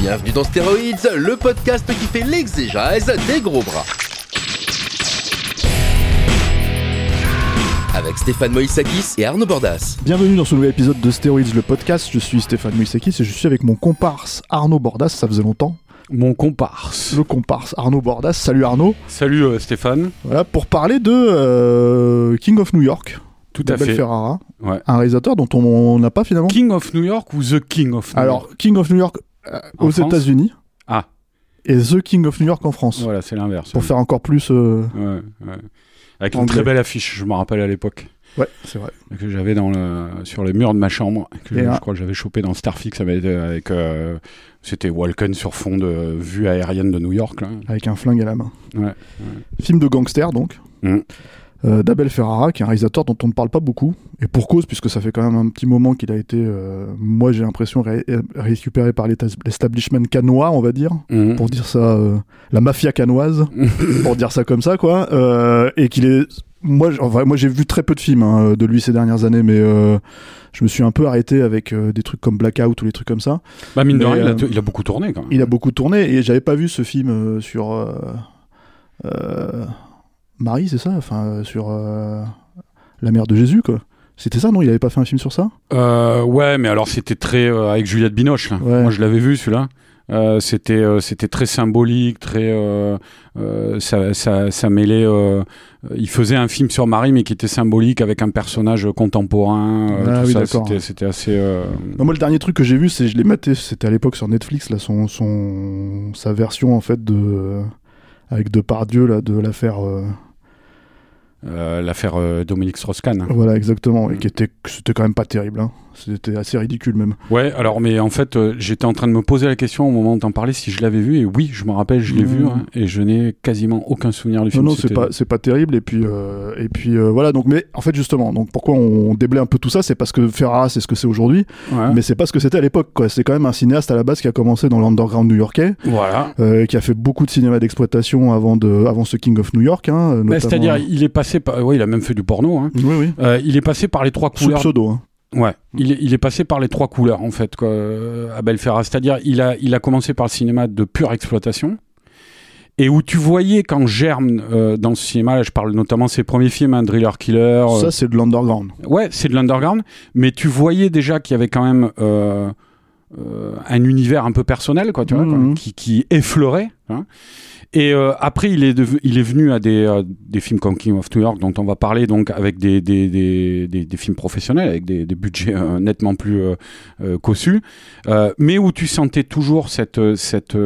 Bienvenue dans Stéroïdes, le podcast qui fait l'exégèse des gros bras. Avec Stéphane Moïsakis et Arnaud Bordas. Bienvenue dans ce nouvel épisode de Steroids le podcast. Je suis Stéphane Moïsakis et je suis avec mon comparse Arnaud Bordas. Ça faisait longtemps. Mon comparse. Le comparse Arnaud Bordas. Salut Arnaud. Salut euh, Stéphane. Voilà pour parler de euh, King of New York. Tout à fait. Ferrara, Ouais. un réalisateur dont on n'a pas finalement. King of New York ou The King of New Alors King of New York aux France États-Unis Ah. et The King of New York en France. Voilà, c'est l'inverse. Pour faire encore plus. euh, Ouais, ouais. Avec une très belle affiche, je me rappelle à l'époque, Ouais, c'est vrai. que j'avais dans le sur les murs de ma chambre, que je, crois que j'avais chopé dans Starfix avec, avec euh, c'était Walken sur fond de vue aérienne de New York là. Avec un flingue à la main. Ouais. Film de gangster donc. Mhm. Euh, D'Abel Ferrara, qui est un réalisateur dont on ne parle pas beaucoup, et pour cause, puisque ça fait quand même un petit moment qu'il a été, euh, moi j'ai l'impression, ré- récupéré par l'establishment canois, on va dire, Mhm. pour dire ça, euh, la mafia canoise, pour dire ça comme ça, quoi, euh, et qu'il est. Moi, enfin, moi j'ai vu très peu de films hein, de lui ces dernières années, mais euh, je me suis un peu arrêté avec euh, des trucs comme Blackout ou les trucs comme ça. Bah mine de rien, il, a, euh, il a beaucoup tourné quand même. Il a beaucoup tourné et j'avais pas vu ce film euh, sur euh, euh, Marie, c'est ça Enfin, euh, sur euh, la mère de Jésus, quoi. C'était ça, non? Il avait pas fait un film sur ça? Euh, ouais, mais alors c'était très euh, avec Juliette Binoche. Là. Ouais. Moi, je l'avais vu celui-là. Euh, c'était c'était très symbolique, très ça, ça, ça mêlait. il faisait un film sur Marie, mais qui était symbolique avec un personnage contemporain. Ah oui, c'était assez. Non, Moi, le dernier truc que j'ai vu, c'est je l'ai maté, c'était à l'époque sur Netflix, là, son, son, sa version en fait de avec Depardieu là, de l'affaire. Euh, L'affaire euh, Dominique Strauss-Kahn. voilà, exactement, et Mm. qui était, c'était quand même pas terrible. Hein. C'était assez ridicule même. Ouais, alors mais en fait, euh, j'étais en train de me poser la question au moment où t'en parlais si je l'avais vu et oui, je me rappelle, je l'ai Mmh. vu hein, et je n'ai quasiment aucun souvenir du Non, film. non, c'est C'était- pas, c'est pas terrible. Et puis, euh, et puis euh, voilà. Donc, mais en fait, justement, donc pourquoi on déblaye un peu tout ça, c'est parce que Ferrara, c'est ce que c'est aujourd'hui, Ouais. mais c'est pas ce que c'était à l'époque. Quoi. C'est quand même un cinéaste à la base qui a commencé dans l'underground new-yorkais, Voilà. qui a fait beaucoup de cinéma d'exploitation avant de, avant ce King of New York. Hein, Bah, C'est-à-dire, il est passé par. Ouais, il a même fait du porno. Hein. oui, oui, il est passé par les trois sous couleurs. pseudo. Hein. Ouais, il est, il est passé par les trois couleurs en fait, quoi, euh, Abel Ferrara. C'est-à-dire, il a, il a commencé par le cinéma de pure exploitation. Et où tu voyais quand germe euh, dans ce cinéma, là, je parle notamment de ses premiers films, hein, Driller Killer. euh, Ça, c'est de l'underground. Ouais, c'est de l'underground, mais tu voyais déjà qu'il y avait quand même euh, euh, un univers un peu personnel, quoi, tu vois, Mhm. quoi, qui, qui effleurait. hein. Et euh, après, il est, dev- il est venu à des, euh, des films comme King of New York, dont on va parler, donc avec des, des, des, des, films professionnels, avec des, budgets euh, nettement plus euh, euh, cossus, euh, mais où tu sentais toujours cette, cette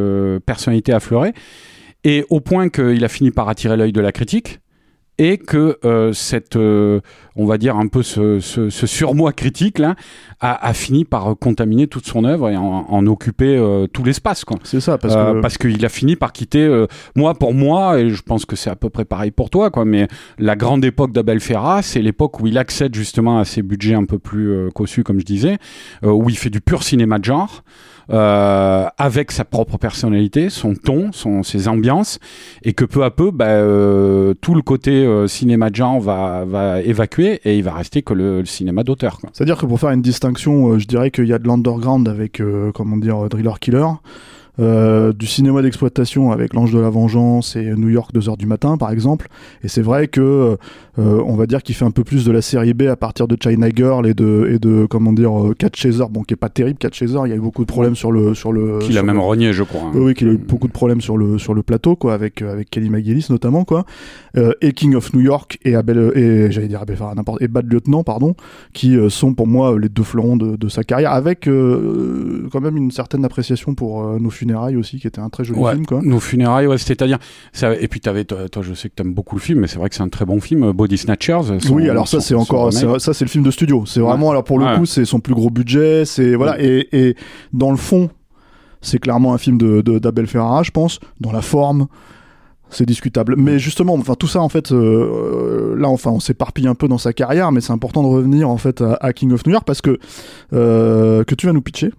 personnalité affleurée, et au point qu'il a fini par attirer l'œil de la critique et que euh, cette, euh, on va dire un peu ce, ce, ce surmoi critique là, a, a fini par contaminer toute son œuvre et en, en occuper euh, tout l'espace quoi. C'est ça, parce Euh, que. parce qu'il a fini par quitter euh, moi pour moi et je pense que c'est à peu près pareil pour toi quoi mais la grande époque d'Abel Ferra c'est l'époque où il accède justement à ces budgets un peu plus euh, cossus comme je disais euh, où il fait du pur cinéma de genre euh, avec sa propre personnalité, son ton, son, ses ambiances, et que peu à peu, bah, euh, tout le côté euh, cinéma de genre va, va évacuer et il va rester que le, le cinéma d'auteur. C'est-à-dire que pour faire une distinction, euh, je dirais qu'il y a de l'underground avec, euh, comment dire, euh, Driller Killer, euh, du cinéma d'exploitation avec L'Ange de la Vengeance et New York 2h du matin, par exemple. Et c'est vrai que, euh, on va dire qu'il fait un peu plus de la série B à partir de China Girl et de, et de comment dire, euh, Cat Chaser, bon, qui est pas terrible, Cat Chaser, il y a eu beaucoup de problèmes sur le. Sur le Qu'il a même le- renié, je crois. hein. oui, qu'il a eu beaucoup de problèmes sur le sur le plateau, quoi, avec avec Kelly McGillis notamment, quoi, et King of New York et Abel et j'allais dire Abel n'importe et Bad Lieutenant, pardon, qui sont pour moi les deux fleurons de, de sa carrière, avec quand même une certaine appréciation pour nos futurs funérailles aussi, qui était un très joli Ouais, film, quoi. Nos funérailles, ouais, c'est-à-dire. Et puis, t'avais, toi, toi, je sais que t'aimes beaucoup le film, mais c'est vrai que c'est un très bon film, euh, Body Snatchers. son- oui, alors ça c'est encore ça c'est le film de studio. C'est vraiment alors pour le Ouais. coup c'est son plus gros budget. C'est voilà et, et dans le fond c'est clairement un film de de- d'Abel Ferrara, je pense. Dans la forme c'est discutable. Mais justement, enfin tout ça en fait, euh, là enfin on s'éparpille un peu dans sa carrière, mais c'est important de revenir en fait à, à King of New York parce que euh, que tu vas nous pitcher.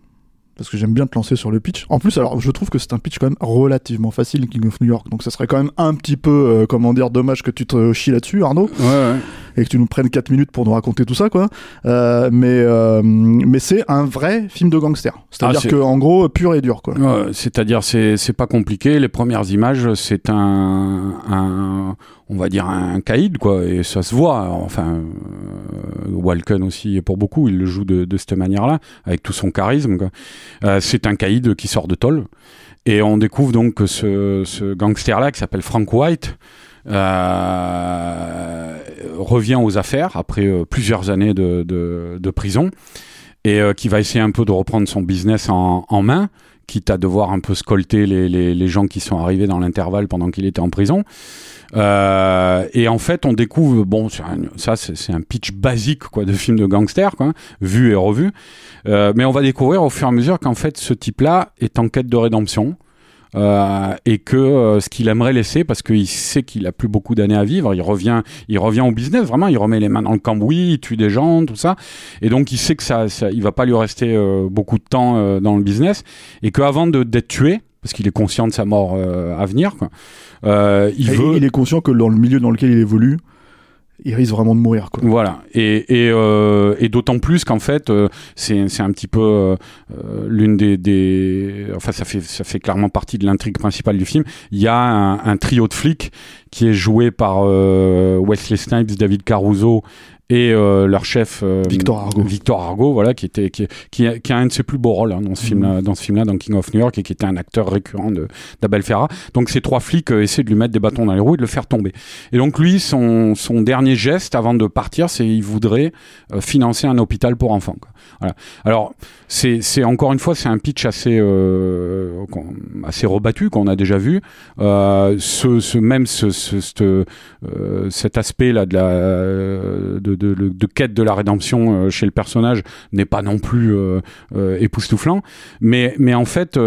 Parce que j'aime bien te lancer sur le pitch. En plus, alors je trouve que c'est un pitch quand même relativement facile, King of New York. Donc ça serait quand même un petit peu, euh, comment dire, dommage que tu te chies là-dessus, Arnaud Ouais, ouais. et que tu nous prennes 4 minutes pour nous raconter tout ça quoi euh, mais euh, mais c'est un vrai film de gangster c'est à dire Ah, que en gros pur et dur quoi Ouais, c'est-à-dire c'est c'est pas compliqué. Les premières images, c'est un, un on va dire un caïd quoi, et ça se voit. Enfin, euh, Walken aussi pour beaucoup, il le joue de, de cette manière-là, avec tout son charisme. quoi. Euh, c'est un caïd qui sort de tôle, et on découvre donc ce, ce gangster-là qui s'appelle Frank White. euh, revient aux affaires après euh, plusieurs années de, de, de prison et euh, qui va essayer un peu de reprendre son business en, en main quitte à devoir un peu scolter les, les, les gens qui sont arrivés dans l'intervalle pendant qu'il était en prison. Euh, et en fait, on découvre, bon, ça c'est un pitch basique quoi de film de gangster, quoi, vu et revu. Euh, mais on va découvrir au fur et à mesure qu'en fait, ce type-là est en quête de rédemption. euh, et que euh, ce qu'il aimerait laisser, parce qu'il sait qu'il a plus beaucoup d'années à vivre, il revient, il revient au business, vraiment, il remet les mains dans le cambouis, il tue des gens, tout ça, et donc il sait que ça, ça il va pas lui rester euh, beaucoup de temps euh, dans le business, et qu'avant d'être tué, parce qu'il est conscient de sa mort euh, à venir, quoi, euh, il veut, il est conscient que dans le milieu dans lequel il évolue il risque vraiment de mourir quoi Voilà, et, et, euh, et d'autant plus qu'en fait, euh, c'est c'est un petit peu euh, l'une des, des. Enfin, ça fait, ça fait clairement partie de l'intrigue principale du film. Il y a un, un trio de flics qui est joué par Wesley Snipes, David Caruso et euh, leur chef euh, Victor Argo. Victor Argo, voilà, qui était qui, qui, a, qui a un de ses plus beaux rôles hein, dans ce film, Mhm. dans ce film-là, dans King of New York, et qui était un acteur récurrent de d'Abel Ferra. Donc ces trois flics euh, essaient de lui mettre des bâtons dans les roues et de le faire tomber. Et donc lui, son, son dernier geste avant de partir, c'est il voudrait euh, financer un hôpital pour enfants. quoi. Voilà. Alors c'est c'est encore une fois c'est un pitch assez euh, assez rebattu qu'on a déjà vu. Euh, ce, ce même ce, ce, cette, euh, cet aspect là de la de, de, de, quête de la rédemption euh, chez le personnage n'est pas non plus euh, euh, époustouflant, mais mais en fait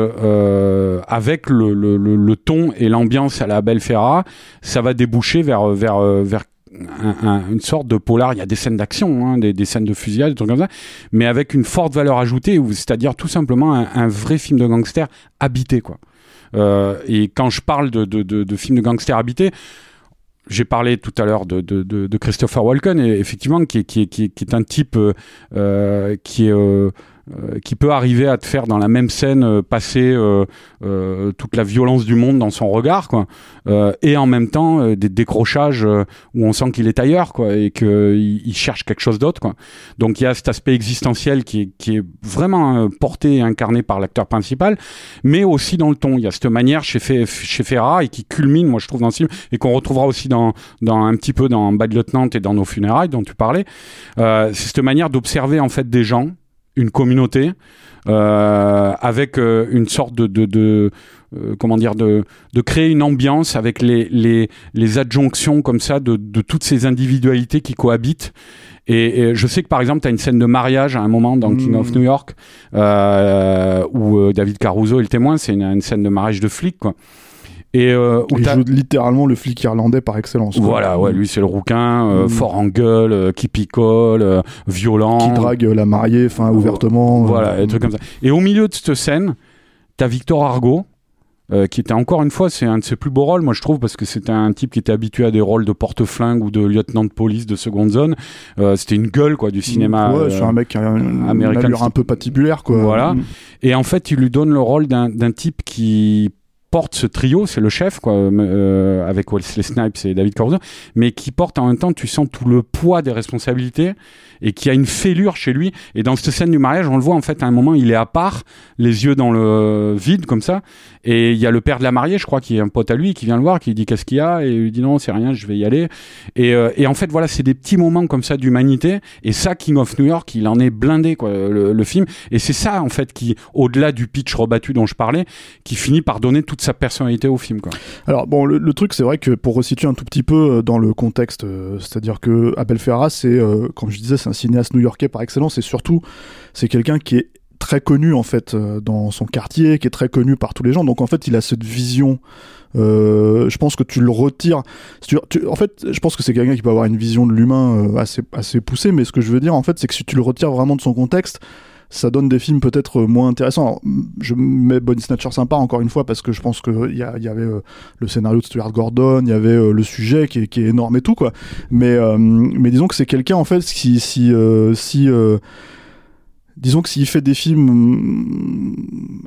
avec le, ton et l'ambiance à la Belle Ferra, ça va déboucher vers vers vers un- un- une sorte de polar. Il y a des scènes d'action, hein, des, scènes de fusillade, des trucs comme ça, mais avec une forte valeur ajoutée, ou- c'est-à-dire tout simplement un, vrai film de gangster habité, quoi. Et quand je parle de, de, de, de film de gangster habité, j'ai parlé tout à l'heure de, de, de, de Christopher Walken, et effectivement, qui est, qui qui qui est un type euh, euh, qui est euh, qui peut arriver à te faire dans la même scène euh, passer euh, euh, toute la violence du monde dans son regard, quoi, et en même temps des décrochages où on sent qu'il est ailleurs, quoi, et qu'il il cherche quelque chose d'autre, quoi. Donc il y a cet aspect existentiel qui est, qui est vraiment porté et incarné par l'acteur principal, mais aussi dans le ton. Il y a cette manière chez, Fe- Ferra et qui culmine, moi je trouve, dans ce film, et qu'on retrouvera aussi dans, dans un petit peu dans Bad Lieutenant et dans nos funérailles dont tu parlais. C'est cette manière d'observer en fait des gens, une communauté, euh, avec euh, une sorte de, de, de euh, comment dire de, de créer une ambiance avec les, les, les adjonctions comme ça de, de toutes ces individualités qui cohabitent. Et, et je sais que par exemple, tu as une scène de mariage à un moment dans King of Mm. New York euh, où David Caruso est le témoin. C'est une, une scène de mariage de flic, quoi. Et euh, où il joue littéralement le flic irlandais par excellence quoi. voilà, ouais, lui c'est le rouquin, euh, Mm. fort en gueule, euh, qui picole, euh, violent. qui drague la mariée enfin ouvertement Voilà, des trucs comme ça. Et au milieu de cette scène, t'as Victor Argo, qui était encore une fois, c'est un de ses plus beaux rôles, moi je trouve, parce que c'était un type qui était habitué à des rôles de porte-flingue ou de lieutenant de police de seconde zone. C'était une gueule, quoi, du cinéma. ouais euh, c'est un mec qui a une allure un peu patibulaire quoi Voilà. Mm. Et en fait, il lui donne le rôle d'un type qui porte ce trio, c'est le chef, quoi, euh, avec Wesley Snipes et David Corso, mais qui porte en même temps, tu sens tout le poids des responsabilités et qui a une fêlure chez lui. Et dans cette scène du mariage, on le voit en fait à un moment, il est à part, les yeux dans le vide comme ça, et il y a le père de la mariée, je crois, qui est un pote à lui, qui vient le voir, qui dit qu'est-ce qu'il y a, et il lui dit non, c'est rien, je vais y aller. Et, euh, et en fait, voilà, c'est des petits moments comme ça d'humanité. Et ça, King of New York, il en est blindé, quoi, le, film. Et c'est ça, en fait, qui, au-delà du pitch rebattu dont je parlais, qui finit par donner toute sa personnalité au film, quoi. Alors bon, le, le truc, c'est vrai que pour resituer un tout petit peu euh, dans le contexte, euh, c'est-à-dire que Abel Ferrara, c'est, comme je disais, c'est un cinéaste new-yorkais par excellence, et surtout, c'est quelqu'un qui est très connu en fait dans son quartier, qui est très connu par tous les gens. Donc en fait, il a cette vision. Euh, je pense que tu le retires. En fait, je pense que c'est quelqu'un qui peut avoir une vision de l'humain euh, assez assez poussée. Mais ce que je veux dire en fait, c'est que si tu le retires vraiment de son contexte, ça donne des films peut-être moins intéressants. Je mets Bonnie Snatcher sympa encore une fois parce que je pense qu'il y, y avait euh, le scénario de Stuart Gordon, il y avait euh, le sujet qui est, énorme et tout quoi. Mais euh, disons que c'est quelqu'un en fait qui si disons que s'il fait des films,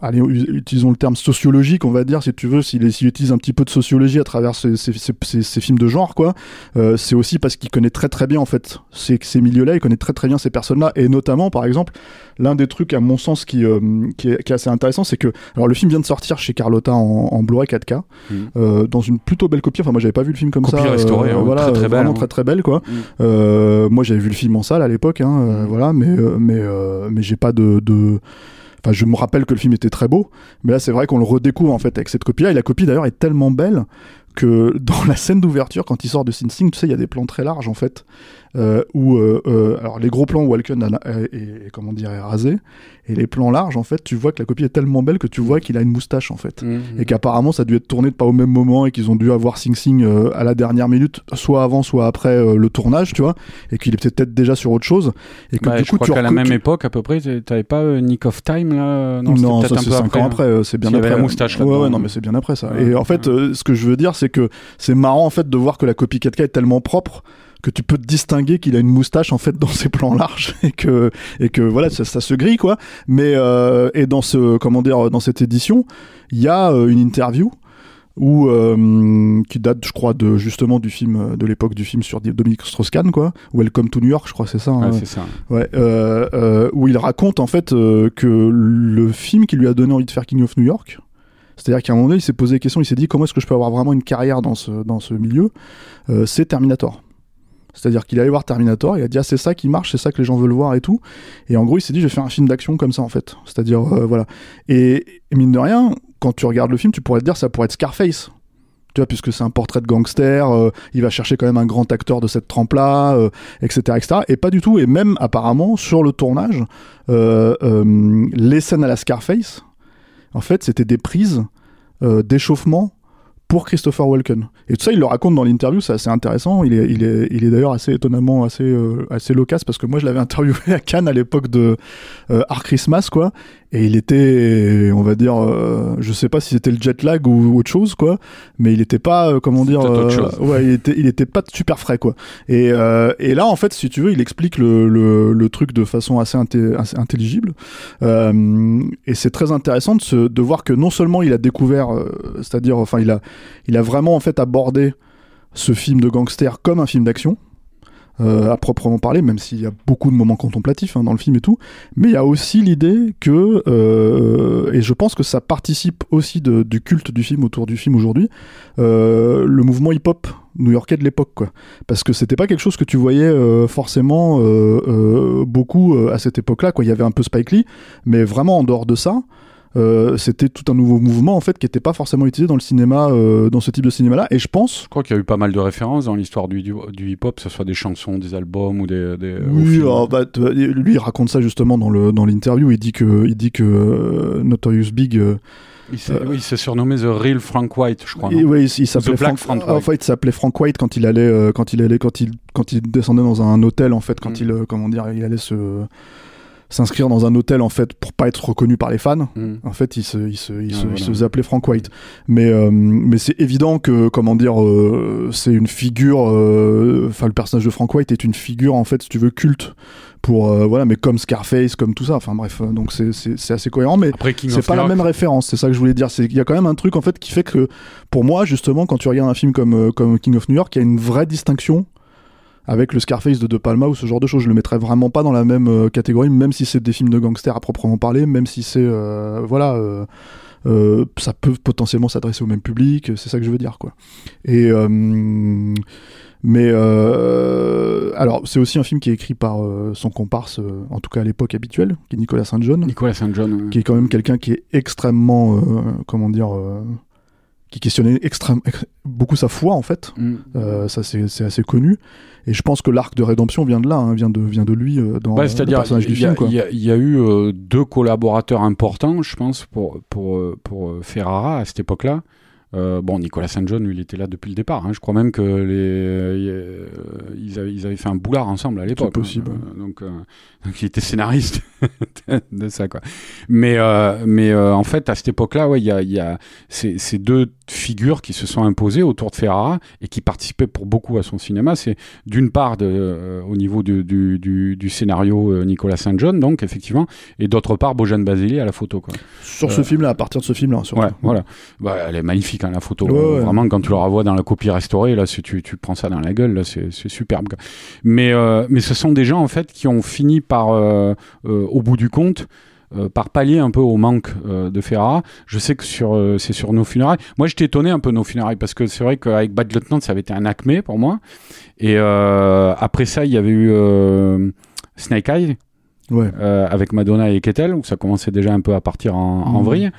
allez, utilisons le terme sociologique, on va dire, si tu veux, s'il utilise un petit peu de sociologie à travers ces films de genre, quoi, euh, c'est aussi parce qu'il connaît très très bien, en fait, ces, ces milieux-là, il connaît très très bien ces personnes-là, et notamment, par exemple, l'un des trucs, à mon sens, qui, euh, qui, est, qui, est, assez intéressant, c'est que, alors, le film vient de sortir chez Carlotta en, en Blu-ray 4K, mmh. euh, dans une plutôt belle copie, enfin, moi, j'avais pas vu le film comme copie ça. restaurée, hein, voilà, très très belle. Vraiment hein. très très belle, quoi. Mmh. moi, j'avais vu le film en salle à l'époque, hein, voilà, mais, mais, mais pas de, je me rappelle que le film était très beau, mais là, c'est vrai qu'on le redécouvre en fait avec cette copie-là. Et la copie d'ailleurs est tellement belle que dans la scène d'ouverture, quand il sort de Sing Sing, tu sais, il y a des plans très larges en fait, euh, où euh, euh, alors les gros plans où Walken est, est, comment dire est rasé, et les plans larges en fait, tu vois que la copie est tellement belle que tu vois qu'il a une moustache en fait, Mmh. et qu'apparemment ça a dû être tourné pas au même moment et qu'ils ont dû avoir Sing Sing euh, à la dernière minute, soit avant, soit après euh, le tournage, tu vois, et qu'il est peut-être déjà sur autre chose, et que Bah, du je coup crois tu qu'à la même tu- époque, à peu près, t'avais pas euh, Nick of Time là Non, non, ça c'est un peu 5 après. ans hein. après, euh, c'est bien après. la moustache ouais, ouais, non, mais c'est bien après ça. Ouais. Et en fait, euh, ce que je veux dire, c'est que c'est marrant en fait de voir que la copie 4K est tellement propre que tu peux te distinguer qu'il a une moustache en fait dans ses plans larges et que et que voilà ça, ça se grille quoi. Mais euh, et dans ce comment dire dans cette édition, il y a euh, une interview où euh, qui date je crois de justement du film de l'époque du film sur Dominique Strauss-Kahn quoi Welcome to New York je crois c'est ça hein. Ouais, c'est ça. Ouais, euh, euh, où il raconte en fait euh, que le film qui lui a donné envie de faire King of New York, c'est-à-dire qu'à un moment donné, il s'est posé la question, il s'est dit comment est-ce que je peux avoir vraiment une carrière dans ce, dans ce milieu? Euh, C'est Terminator. C'est-à-dire qu'il allé voir Terminator, il a dit ah c'est ça qui marche, c'est ça que les gens veulent voir et tout. Et en gros, il s'est dit je vais faire un film d'action comme ça en fait. C'est-à-dire euh, voilà. Et, mine de rien, quand tu regardes le film, tu pourrais te dire ça pourrait être Scarface. Tu vois, puisque c'est un portrait de gangster, euh, il va chercher quand même un grand acteur de cette trempe-là, euh, etc., etc. Et pas du tout. Et même apparemment sur le tournage, les scènes à la Scarface, en fait, c'était des prises d'échauffement pour Christopher Walken. Et tout ça, il le raconte dans l'interview, c'est assez intéressant. Il est, il est, il est d'ailleurs assez étonnamment assez, euh, assez loquace parce que moi, je l'avais interviewé à Cannes à l'époque de euh, Art Christmas, quoi. Et il était, on va dire, euh, je sais pas si c'était le jet lag ou autre chose, quoi. Mais il était pas, euh, comment dire, euh, ouais, il était, il était pas super frais, quoi. Et, euh, et là, en fait, si tu veux, il explique le, le, le truc de façon assez, inté- assez intelligible. Euh, et c'est très intéressant de, se, de voir que non seulement il a découvert, euh, c'est-à-dire, enfin, il a, il a vraiment en fait abordé ce film de gangster comme un film d'action. Euh, à proprement parler, même s'il y a beaucoup de moments contemplatifs hein, dans le film et tout, mais il y a aussi l'idée que, euh, et je pense que ça participe aussi du culte du film autour du film aujourd'hui, euh, le mouvement hip-hop new-yorkais de l'époque. Parce que c'était pas quelque chose que tu voyais forcément beaucoup à cette époque-là, quoi. Il y avait un peu Spike Lee, mais vraiment en dehors de ça, euh, c'était tout un nouveau mouvement en fait qui n'était pas forcément utilisé dans le cinéma, euh, dans ce type de cinéma-là. Et je pense Je crois qu'il y a eu pas mal de références dans l'histoire du, du, du hip-hop, que ce soit des chansons, des albums ou des. des au Oui, alors, bah, lui il raconte ça justement dans le dans l'interview. Il dit que il dit que euh, Notorious Big, euh, Il s'est oui, il s'est surnommé The Real Frank White, je crois. et ouais, il, il s'appelait Frank, Frank White. enfin, il s'appelait Frank White quand il allait euh, quand il allait quand il quand il descendait dans un hôtel en fait quand Mm. il euh, comment dire il allait se s'inscrire dans un hôtel en fait pour pas être reconnu par les fans. Mm. En fait, il se, il se, il Ah, se, il se faisait appeler Frank White. Mais, euh, mais c'est évident que, comment dire, euh, c'est une figure. euh, Enfin, le personnage de Frank White est une figure en fait, si tu veux, culte pour euh, voilà, mais comme Scarface, comme tout ça. Enfin bref, donc c'est assez cohérent. Mais c'est pas la même référence, c'est ça que je voulais dire. C'est qu'il y a quand même un truc en fait qui fait que, pour moi, justement, quand tu regardes un film comme, comme King of New York, il y a une vraie distinction avec le Scarface de De Palma ou ce genre de choses. Je le mettrais vraiment pas dans la même euh, catégorie, même si c'est des films de gangsters à proprement parler, même si c'est euh, voilà. euh, euh, ça peut potentiellement s'adresser au même public, c'est ça que je veux dire quoi. Et euh, mais euh, alors c'est aussi un film qui est écrit par son comparse, en tout cas à l'époque habituelle, qui est Nicolas St. John Nicolas St. John. qui est quand même quelqu'un qui est extrêmement, euh, comment dire, euh, qui questionnait extrême, ex- beaucoup sa foi en fait. mm. Euh, ça c'est c'est assez connu. Et je pense que l'arc de rédemption vient de là, hein, vient de vient de lui euh, dans le personnage du il y, a- film. Quoi. il y a- il y a eu euh, deux collaborateurs importants, je pense, pour, pour, euh, pour Ferrara à cette époque-là. Bon, Nicolas St. John, il était là depuis le départ. hein. Je crois même que les, ils, avaient, ils avaient fait un boulard ensemble à l'époque. possible. hein. Donc, donc, il était scénariste de ça, quoi. Mais, mais en fait, à cette époque-là, ouais, il y a, y a ces, ces deux figures qui se sont imposées autour de Ferrara et qui participaient pour beaucoup à son cinéma. C'est d'une part de, euh, au niveau du, du, du, du scénario euh, Nicolas St. John, donc effectivement, et d'autre part Bojan Basili à la photo. Quoi. Sur ce euh, film-là, à partir de ce film-là, surtout. Ouais, voilà. Bah, elle est magnifique, hein, la photo. Ouais, ouais. Vraiment, quand tu la revois dans la copie restaurée, là, tu, tu prends ça dans la gueule, là, c'est superbe. quoi. Mais, mais ce sont des gens, en fait, qui ont fini par, au bout du compte, euh, par pallier un peu au manque euh, de Ferrara. Je sais que sur, euh, c'est sur nos funérailles. Moi, j'étais étonné un peu de nos funérailles parce que c'est vrai qu'avec Bad Lieutenant, ça avait été un acmé pour moi. Et après ça, il y avait eu Snake Eye Ouais. avec Madonna et Kettel, où ça commençait déjà un peu à partir en, en Mhm. vrille.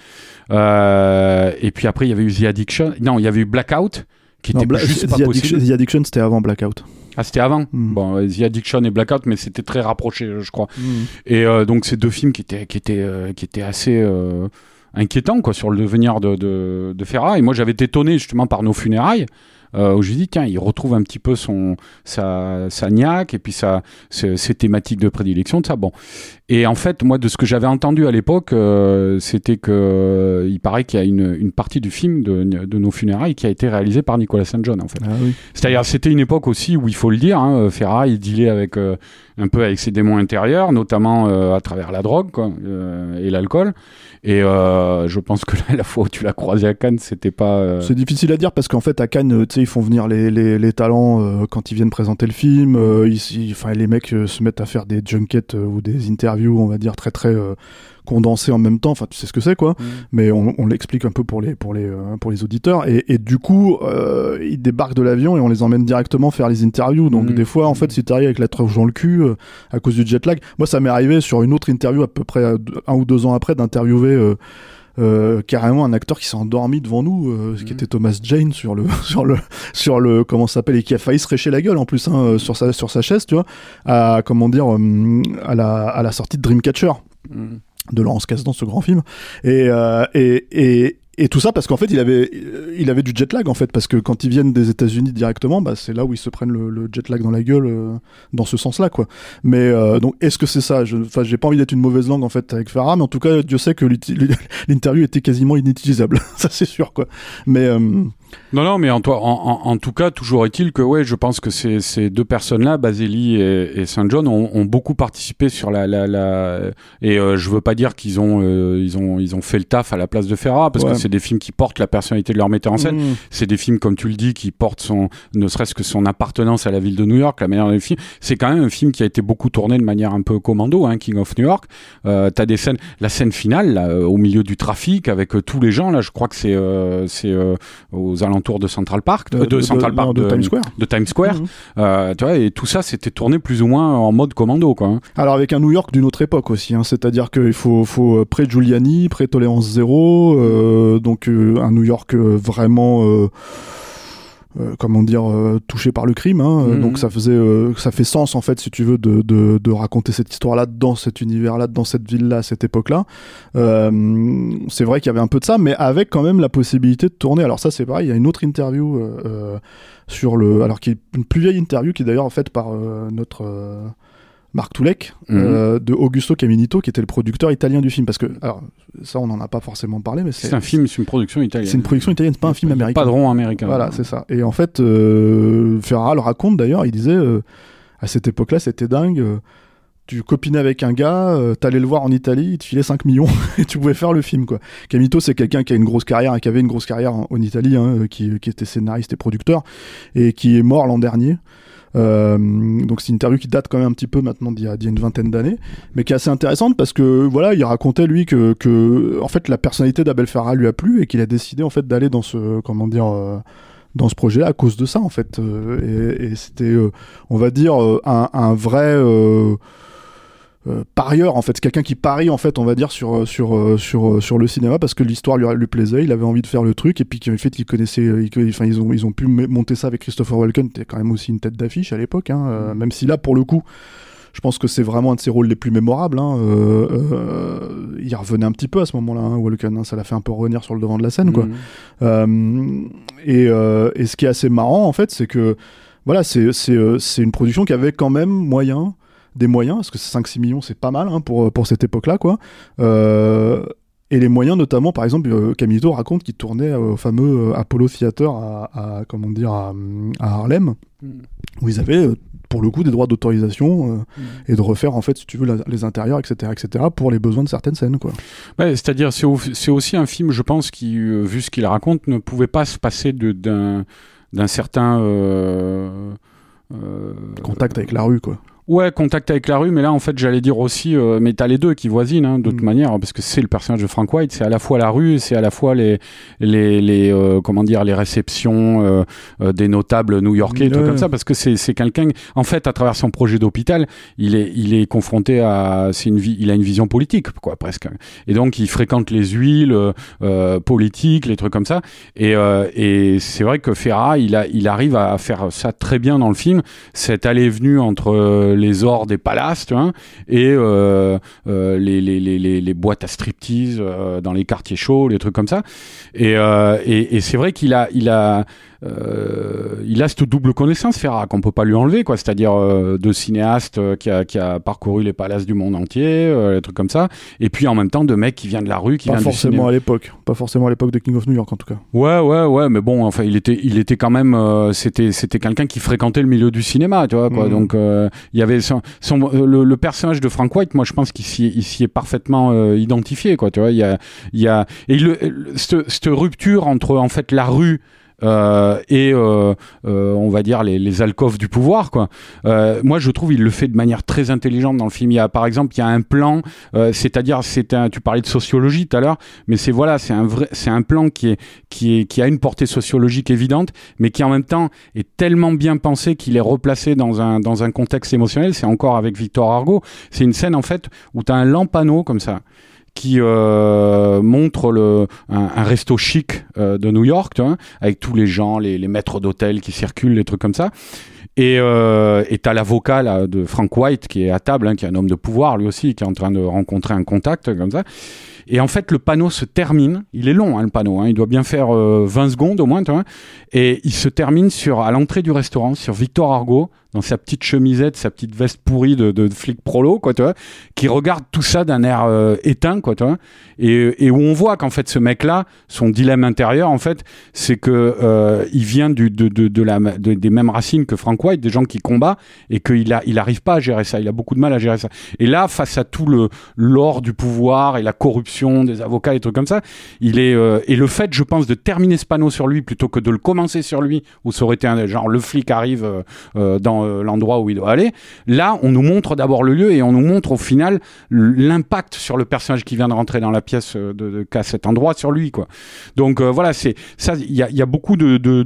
Et puis après, il y avait eu The Addiction. Non, il y avait eu Blackout, qui Non, était juste The, pas Addiction, possible. The Addiction, c'était avant Blackout. Ah, c'était avant Mhm. Bon, The Addiction et Blackout, mais c'était très rapproché, je crois. Et euh, donc, ces deux films qui étaient, qui étaient, euh, qui étaient assez euh, inquiétants quoi, sur le devenir de, de, de Ferrara. Et moi, j'avais été étonné justement par nos funérailles. Où je lui dis tiens il retrouve un petit peu son sa, sa niaque et puis sa ses, ses thématiques de prédilection de ça bon et en fait moi de ce que j'avais entendu à l'époque euh, c'était que euh, il paraît qu'il y a une, une partie du film de, de nos funérailles qui a été réalisée par Nicolas St. John en fait Ah oui. c'est-à-dire, c'était une époque aussi où il faut le dire, hein, Ferrara, il dealait avec euh, un peu avec ses démons intérieurs, notamment euh, à travers la drogue quoi, euh, et l'alcool. Et euh, je pense que là, la fois où tu l'as croisé à Cannes, c'était pas. C'est difficile à dire parce qu'en fait à Cannes, tu sais, ils font venir les, les, les talents euh, quand ils viennent présenter le film. euh, ils- ils- enfin, les mecs euh, se mettent à faire des junkets ou des interviews, on va dire très très condensées en même temps. Enfin, tu sais ce que c'est quoi. Mm. Mais on, on l'explique un peu pour les pour les euh, pour les auditeurs. Et, et du coup, euh, ils débarquent de l'avion et on les emmène directement faire les interviews. Donc Mm. des fois, en fait, si t'arrives avec la truffe dans le cul euh, à cause du jet lag, moi ça m'est arrivé sur une autre interview à peu près un ou deux ans après d'interviewer. Euh, carrément un acteur qui s'est endormi devant nous, euh, ce qui Mhm. était Thomas Jane sur le sur le sur le comment s'appelle et qui a failli se récher la gueule en plus hein, euh, sur sa sur sa chaise, tu vois, à comment dire euh, à la à la sortie de Dreamcatcher Mm. de Laurence Kasdan, ce grand film. Et, euh, et, et, et tout ça parce qu'en fait, il avait, il avait du jet lag, en fait, parce que quand ils viennent des États-Unis directement, bah, c'est là où ils se prennent le, le jet lag dans la gueule, euh, dans ce sens-là, quoi. Mais euh, donc, est-ce que c'est ça? Je- Enfin, j'ai pas envie d'être une mauvaise langue, en fait, avec Farah, mais en tout cas, Dieu sait que l'interview était quasiment inutilisable. ça, c'est sûr, quoi. Mais euh, Non, non, mais en, toi- en, en, en tout cas, toujours est-il que, ouais, je pense que ces, ces deux personnes-là, Basili et, et Saint John, ont, ont beaucoup participé sur la, la, la... et euh, je veux pas dire qu'ils ont, euh, ils ont, ils ont fait le taf à la place de Ferrara, parce Ouais. que c'est des films qui portent la personnalité de leur metteur en scène. mm, C'est des films, comme tu le dis, qui portent son, ne serait-ce que son appartenance à la ville de New York, la manière dont les films. C'est quand même un film qui a été beaucoup tourné de manière un peu commando, hein, King of New York. Euh, T'as des scènes, la scène finale, là, euh, au milieu du trafic, avec tous les gens, là, je crois que c'est, euh, c'est euh, aux alentours de Central Park, euh, de, Central Park, de, Times Square. de Times Square. Mhm. Euh, tu vois, et tout ça, c'était tourné plus ou moins en mode commando, quoi. hein. Alors avec un New York d'une autre époque aussi, hein, c'est-à-dire qu'il faut, faut euh, pré Giuliani, pré tolérance zéro, euh, donc euh, un New York vraiment, euh, comment dire, euh, touché par le crime. Hein, Mhm. Donc ça faisait, euh, ça fait sens en fait, si tu veux, de, de, de raconter cette histoire-là dans cet univers-là, dans cette ville-là, à cette époque-là. Euh, c'est vrai qu'il y avait un peu de ça, mais avec quand même la possibilité de tourner. Alors ça c'est pareil, il y a une autre interview sur le, alors qui est une plus vieille interview qui est d'ailleurs faite par notre Marc Toulek, Mhm. euh, de Augusto Caminito, qui était le producteur italien du film. Parce que, alors, ça, on n'en a pas forcément parlé, mais C'est c'est un film, c'est une production italienne. c'est une production italienne, c'est pas un film américain. Pas de rond américain. Voilà, c'est ça. Et en fait, euh, Ferrara le raconte d'ailleurs, il disait euh, à cette époque-là, c'était dingue. tu copinais avec un gars, t'allais le voir en Italie, il te filait 5 millions et tu pouvais faire le film. quoi. Camito, c'est quelqu'un qui a une grosse carrière, qui avait une grosse carrière en, en Italie, hein, qui, qui était scénariste et producteur, et qui est mort l'an dernier. Euh, donc c'est une interview qui date quand même un petit peu maintenant d'il y a, une vingtaine d'années, mais qui est assez intéressante parce que voilà, il racontait lui que, que en fait la personnalité d'Abel Ferrara lui a plu et qu'il a décidé en fait d'aller dans ce comment dire euh, dans ce projet à cause de ça en fait. Euh, et, et c'était on va dire un, un vrai euh, parieur en fait, c'est quelqu'un qui parie en fait, on va dire sur euh, sur euh, sur sur le cinéma parce que l'histoire lui, lui plaisait, il avait envie de faire le truc et puis en fait il connaissait, enfin ils ont ils ont pu monter ça avec Christopher Walken, qui était quand même aussi une tête d'affiche à l'époque, hein, euh, même si là pour le coup, je pense que c'est vraiment un de ses rôles les plus mémorables. Hein, euh, euh, il revenait un petit peu à ce moment-là, hein, Walken, hein, ça l'a fait un peu revenir sur le devant de la scène quoi. Euh, et, et ce qui est assez marrant, en fait, c'est que voilà, c'est une production qui avait quand même moyen, des moyens, parce que 5-6 millions, c'est pas mal hein, pour, pour cette époque-là, quoi. Euh, et les moyens, notamment, par exemple, euh, Camilito raconte qu'il tournait au fameux euh, Apollo Theater à, à, comment dire, à, à Harlem, Mhm. où ils avaient, pour le coup, des droits d'autorisation euh, et de refaire, en fait, si tu veux, la- les intérieurs, etc., etc., pour les besoins de certaines scènes, quoi. Ouais, c'est-à-dire, c'est, au- c'est aussi un film, je pense, qui, euh, vu ce qu'il raconte, ne pouvait pas se passer de, d'un, d'un certain. euh, euh, Contact avec la rue, quoi. Ouais, contact avec la rue, mais là, en fait, j'allais dire aussi, euh, mais t'as les deux qui voisinent, hein, de toute Mm. manière, parce que c'est le personnage de Frank White, c'est à la fois la rue, c'est à la fois les, les, les euh, comment dire, les réceptions euh, euh, des notables new-yorkais, Ouais. comme ça, parce que c'est, c'est quelqu'un, en fait, à travers son projet d'hôpital, il est, il est confronté à, c'est une vie, il a une vision politique, quoi, presque. Et donc, il fréquente les huiles euh, euh, politiques, les trucs comme ça. Et, euh, et c'est vrai que Ferra, il, a, il arrive à faire ça très bien dans le film, cette allée-venue entre euh, les ors des palaces, tu vois, et euh, euh, les, les, les, les, boîtes à striptease euh, dans les quartiers chauds, les trucs comme ça. Et, et, et c'est vrai qu'il a, il a, il a cette double connaissance, Ferra, qu'on peut pas lui enlever, quoi. C'est-à-dire euh, de cinéaste euh, qui, a, qui a parcouru les palaces du monde entier, euh, des trucs comme ça. Et puis en même temps de mec qui vient de la rue, qui Pas vient forcément à l'époque. Pas forcément à l'époque de King of New York, en tout cas. Ouais, ouais, ouais, mais bon, enfin, il était, il était quand même, euh, c'était, c'était quelqu'un qui fréquentait le milieu du cinéma, tu vois, quoi. Mhm. Donc, euh, il y avait son, son- euh, le, le personnage de Frank White, moi, je pense qu'il s'y, est parfaitement euh, identifié, quoi. Tu vois, il y a, il y a, et le- cette, cette rupture entre en fait la rue. Euh, et euh, euh, on va dire les, les alcôves du pouvoir quoi. Euh, moi je trouve il le fait de manière très intelligente dans le film. Il y a par exemple il y a un plan, euh, c'est-à-dire c'est un, tu parlais de sociologie tout à l'heure, mais c'est voilà c'est un vrai c'est un plan qui est qui est qui a une portée sociologique évidente, mais qui en même temps est tellement bien pensé qu'il est replacé dans un dans un contexte émotionnel. C'est encore avec Victor Argo. C'est une scène en fait où tu as un lampano comme ça qui euh, montre le, un, un resto chic euh, de New York, vois, avec tous les gens, les, les maîtres d'hôtel qui circulent, les trucs comme ça. Et euh, t'as l'avocat de Frank White qui est à table, hein, qui est un homme de pouvoir lui aussi, qui est en train de rencontrer un contact comme ça. Et en fait, le panneau se termine. Il est long, hein, le panneau. Hein, il doit bien faire euh, 20 secondes au moins. Et il se termine sur à l'entrée du restaurant, sur Victor Argo, dans sa petite chemisette, sa petite veste pourrie de, flic prolo, quoi, tu vois, qui regarde tout ça d'un air euh, éteint, quoi, tu vois. Et, où on voit qu'en fait, ce mec-là, son dilemme intérieur, en fait, c'est que euh, il vient du, de, de, la, de- des mêmes racines que Frank White, des gens qui combattent, et qu'il a, il arrive pas à gérer ça. Il a beaucoup de mal à gérer ça. Et là, face à tout le l'or du pouvoir et la corruption des avocats et trucs comme ça, il est euh, et le fait, je pense, de terminer ce panneau sur lui plutôt que de le commencer sur lui, où ça aurait été un genre le flic arrive euh, euh, dans l'endroit où il doit aller. Là, on nous montre d'abord le lieu et on nous montre au final l'impact sur le personnage qui vient de rentrer dans la pièce de, qu'à cet endroit sur lui, quoi. Donc voilà, c'est ça. Il y a, beaucoup de de,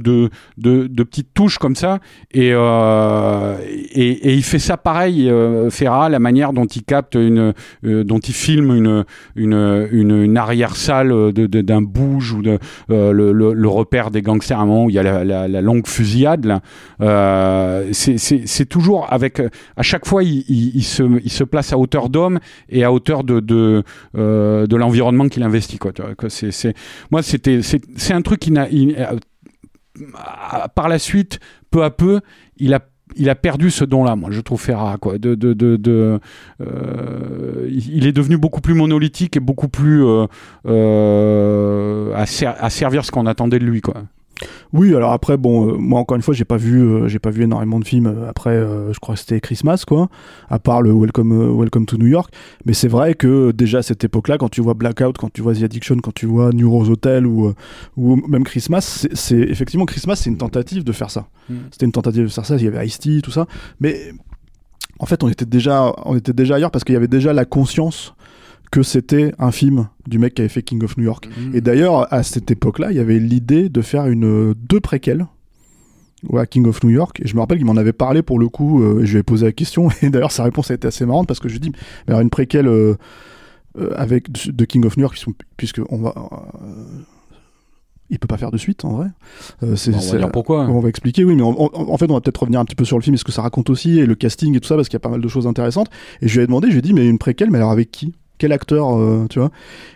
de, petites touches comme ça et, et et il fait ça pareil, Ferra, la manière dont il capte une, dont il filme une une, une, une arrière-salle de- d'un bouge ou euh, le, repère des gangsters à un moment où il y a la, longue fusillade. Euh, c'est, toujours avec à chaque fois il, se il se place à hauteur d'homme et à hauteur de de euh, l'environnement qu'il investit quoi. C'est moi c'est un truc qui n'a euh, par la suite peu à peu il a il a perdu ce don-là, moi, je trouve Ferrara, quoi. De, de, de, euh, il est devenu beaucoup plus monolithique et beaucoup plus euh, euh, à, à, servir ce qu'on attendait de lui, quoi. Oui, alors après, bon, euh, moi encore une fois, j'ai pas vu, euh, j'ai pas vu énormément de films euh, après. je crois que c'était Christmas, quoi, à part le Welcome, Welcome to New York. Mais c'est vrai que déjà à cette époque-là, quand tu vois Blackout, quand tu vois The Addiction, quand tu vois New Rose Hotel ou, ou même Christmas, c'est effectivement Christmas, c'est une tentative de faire ça. Mm. C'était une tentative de faire ça. Il y avait Ice-T, tout ça, mais en fait, on était déjà, on était déjà ailleurs parce qu'il y avait déjà la conscience que c'était un film du mec qui avait fait King of New York. Mhm. Et d'ailleurs, à cette époque-là, il y avait l'idée de faire une deux préquels à King of New York. Et je me rappelle qu'il m'en avait parlé pour le coup. Euh, et je lui ai posé la question. Et d'ailleurs, sa réponse a été assez marrante parce que je lui ai dit, mais alors une préquelle euh, euh, avec de King of New York, puisque on va il peut pas faire de suite en vrai. c'est, on va dire pourquoi. On va expliquer, oui, mais en fait, on va peut-être revenir un petit peu sur le film et ce que ça raconte aussi et le casting et tout ça parce qu'il y a pas mal de choses intéressantes. Et je lui ai demandé, je lui ai dit, mais une préquelle, mais alors avec qui? Quel acteur, euh, tu vois.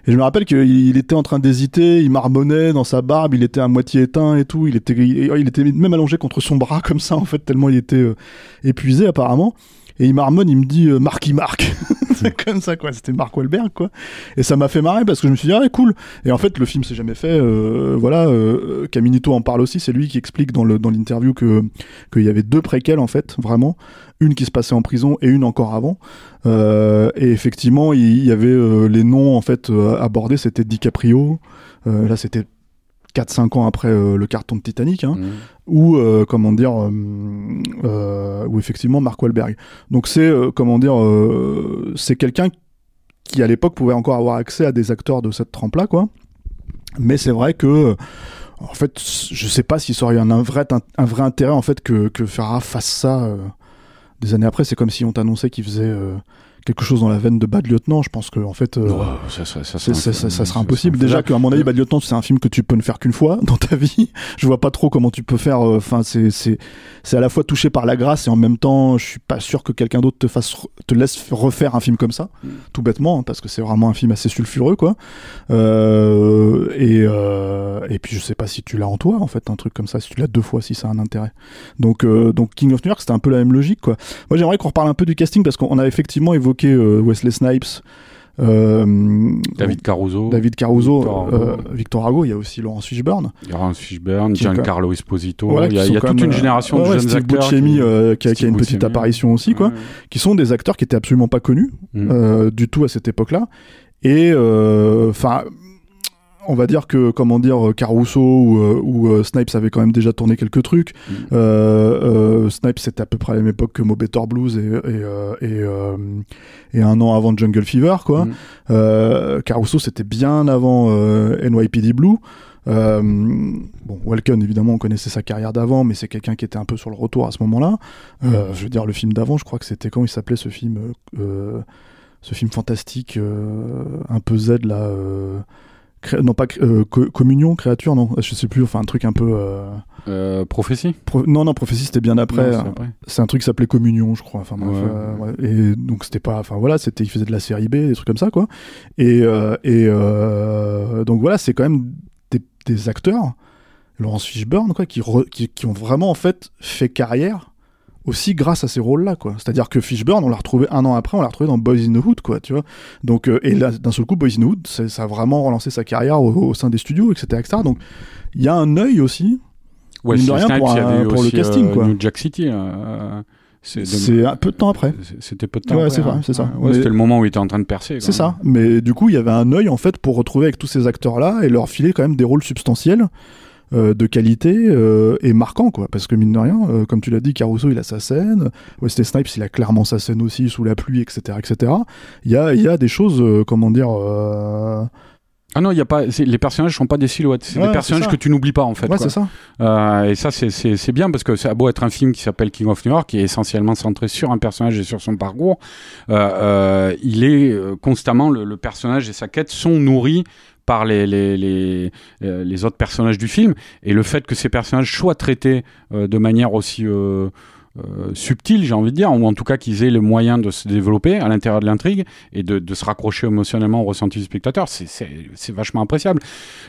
Et je me rappelle qu'il était en train d'hésiter, il marmonnait dans sa barbe, il était à moitié éteint et tout, il était, il, était même allongé contre son bras comme ça, en fait, tellement il était euh, épuisé apparemment. Et il marmonne, il me dit euh, Marky Mark. C'est comme ça, quoi. C'était Mark Wahlberg, quoi. Et ça m'a fait marrer parce que je me suis dit, ah, cool. Et en fait, le film s'est jamais fait. Euh, voilà, euh, Caminito en parle aussi. C'est lui qui explique dans l'interview que qu'il y avait deux préquels, en fait, vraiment. Une qui se passait en prison et une encore avant. Euh, et effectivement, il y, avait les noms, en fait, abordés. C'était DiCaprio. là, c'était 4-5 ans après euh, le carton de Titanic, hein, mmh. ou euh, comment dire, euh, ou effectivement Mark Wahlberg. Donc c'est comment dire, c'est quelqu'un qui à l'époque pouvait encore avoir accès à des acteurs de cette trempe-là, quoi. Mais c'est vrai que en fait, je sais pas s'il aurait eu un, vrai, un, vrai intérêt en fait que, que Farah fasse ça des années après. C'est comme si on t'annonçait qu'il faisait quelque chose dans la veine de Bad Lieutenant, je pense que en fait, euh, ça, sera impossible. Déjà qu'à mon avis, Bad Lieutenant, c'est un film que tu peux ne faire qu'une fois dans ta vie. Je vois pas trop comment tu peux faire. Euh, enfin, c'est c'est à la fois touché par la grâce et en même temps, je suis pas sûr que quelqu'un d'autre te fasse te laisse refaire un film comme ça, mm. tout bêtement, hein, parce que c'est vraiment un film assez sulfureux, quoi. Euh, et et puis je sais pas si tu l'as en toi, en fait, un truc comme ça. Si tu l'as deux fois, si ça a un intérêt. Donc donc King of New York, c'était un peu la même logique, quoi. Moi, j'aimerais qu'on reparle un peu du casting parce qu'on a effectivement évoqué euh, Wesley Snipes. Euh, David Caruso, David Caruso, Victor euh, il y a aussi Laurence Fishburne. Laurence Fishburne, Giancarlo Esposito. il y a, toute une génération de jeunes Steve acteurs. Buscemi, qui, a, une petite apparition aussi, quoi. Qui sont des acteurs qui étaient absolument pas connus mm. du tout à cette époque-là. Et enfin on va dire que comment dire euh, Caruso ou, euh, ou euh, Snipes avait quand même déjà tourné quelques trucs. Mm. Snipes c'était à peu près à la même époque que Mo Better Blues et et, et, un an avant Jungle Fever quoi. Mm. Caruso c'était bien avant NYPD Blue. bon, Walken, évidemment, on connaissait sa carrière d'avant, mais c'est quelqu'un qui était un peu sur le retour à ce moment-là. Mm. je veux dire, le film d'avant, je crois que c'était quand il s'appelait ce film, ce film fantastique, un peu Z là non pas euh, communion créature non je sais plus enfin un truc un peu euh... Euh, prophétie. non non prophétie c'était bien après c'est un truc qui s'appelait communion je crois enfin et donc c'était pas enfin voilà c'était il faisait de la série B des trucs comme ça quoi. Et et donc voilà c'est quand même des, des, acteurs Laurence Fishburne quoi qui, qui, qui ont vraiment en fait fait carrière aussi grâce à ces rôles-là, quoi. C'est-à-dire que Fishburne, on l'a retrouvé un an après, on l'a retrouvé dans Boys in the Hood, quoi, tu vois. Donc, euh, et là, d'un seul coup, Boys in the Hood, ça a vraiment relancé sa carrière au, sein des studios, etc., etc. Donc, il y a un œil aussi, ouais, de rien pour, pour le casting, euh, quoi. New Jack City. Euh, c'est un peu de temps après. C'était peu de temps ouais, après. c'est hein. c'est ça. c'était le moment où il était en train de percer. C'est ça. Mais du coup, il y avait un œil, en fait, pour retrouver avec tous ces acteurs-là et leur filer quand même des rôles substantiels. Euh, de qualité euh, et marquant quoi parce que mine de rien euh, comme tu l'as dit Caruso il a sa scène Wesley Snipes il a clairement sa scène aussi sous la pluie etc etc il y a, y a des choses comment dire ah non, il y a pas. Les personnages sont pas des silhouettes. C'est des personnages que tu n'oublies pas en fait. Ouais, c'est ça. Euh, et ça, c'est bien parce que ça a beau être un film qui s'appelle King of New York, qui est essentiellement centré sur un personnage et sur son parcours. Euh, il est constamment le, le, personnage et sa quête sont nourris par les, les, les, euh, les, autres personnages du film. Et le fait que ces personnages soient traités euh, de manière aussi euh, subtile, j'ai envie de dire, ou en tout cas qu'ils aient le moyen de se développer à l'intérieur de l'intrigue et de, de, se raccrocher émotionnellement au ressenti du spectateur, c'est vachement appréciable.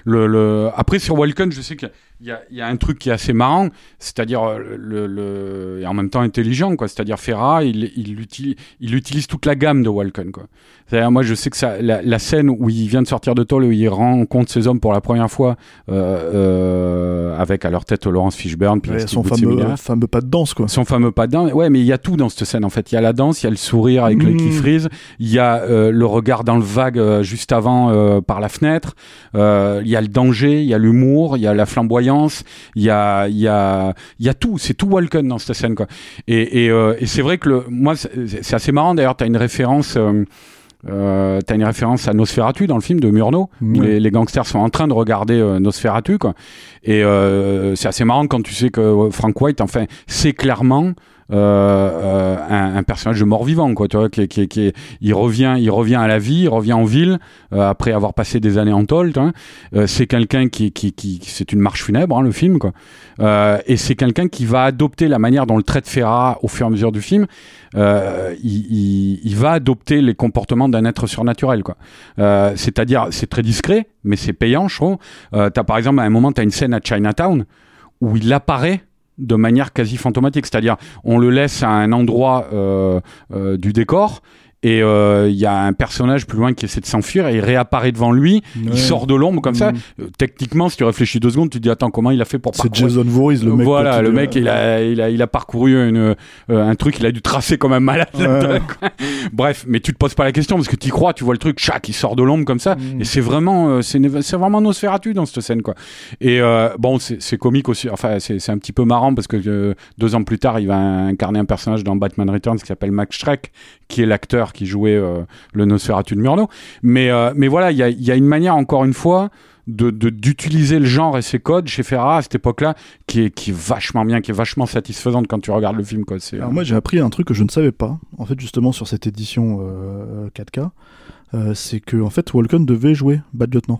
Le, le... Après, sur Walken, je sais qu'il il y a, y a, un truc qui est assez marrant, c'est-à-dire euh, le, le, et en même temps intelligent, quoi. C'est-à-dire Ferra, il, il, utilise, il utilise toute la gamme de Walken, quoi. C'est-à-dire moi, je sais que ça, la, la, scène où il vient de sortir de tôle, où il rencontre ses hommes pour la première fois, euh, euh, avec à leur tête Laurence Fishburne, puis ouais, son fameux, fameux pas de danse, quoi. Son fameux pas de danse. Ouais, mais il y a tout dans cette scène, en fait. Il y a la danse, il y a le sourire avec mmh. le qui frise, il y a euh, le regard dans le vague euh, juste avant par la fenêtre, il y a le danger, il y a l'humour, il y a la flamboyance, il y a il y a, il y a tout, c'est tout Walken dans cette scène quoi. Et, et, euh, et c'est vrai que le, moi c'est assez marrant d'ailleurs, tu as une référence. Euh, euh, t'as une référence à Nosferatu dans le film de Murnau où les, les, gangsters sont en train de regarder euh, Nosferatu quoi. et euh, c'est assez marrant quand tu sais que Frank White enfin c'est clairement euh, euh, un, un, personnage de mort-vivant, quoi. Tu vois, qui, qui, qui, il revient, il revient à la vie, il revient en ville euh, après avoir passé des années en tôle. c'est quelqu'un qui, qui, qui, c'est une marche funèbre, hein, le film, quoi. et c'est quelqu'un qui va adopter la manière dont le traite Ferra au fur et à mesure du film. Il, il, il, va adopter les comportements d'un être surnaturel, quoi. c'est-à-dire, c'est très discret, mais c'est payant, je trouve. t'as par exemple à un moment, t'as une scène à Chinatown où il apparaît de manière quasi fantomatique, c'est-à-dire on le laisse à un endroit euh, euh, du décor et il euh, y a un personnage plus loin qui essaie de s'enfuir et il réapparaît devant lui, il sort de l'ombre comme ça. Mm. Euh, techniquement, si tu réfléchis deux secondes, tu te dis attends comment il a fait pour parcourir. C'est Jason Voorhees le mec. Voilà, le mec il a, il a il a parcouru une, euh, un truc, il a dû tracer comme un malade. Bref, mais tu te poses pas la question parce que tu crois, tu vois le truc, chac, il sort de l'ombre comme ça mm. et c'est vraiment c'est c'est vraiment Nosferatu dans cette scène quoi. Et bon, c'est comique aussi. Enfin, c'est un petit peu marrant parce que deux ans plus tard, il va incarner un personnage dans Batman Returns qui s'appelle Max Schreck, qui est l'acteur qui jouait euh, le Nosferatu de Murnau. Mais, euh, mais voilà, il y a, y a, une manière, encore une fois, de d'utiliser le genre et ses codes chez Ferra à cette époque-là qui est, qui est vachement bien, qui est vachement satisfaisante quand tu regardes le film. Quoi. Alors moi j'ai appris un truc que je ne savais pas, en fait justement sur cette édition 4K, euh, c'est que en fait Walken devait jouer Bad Lieutenant.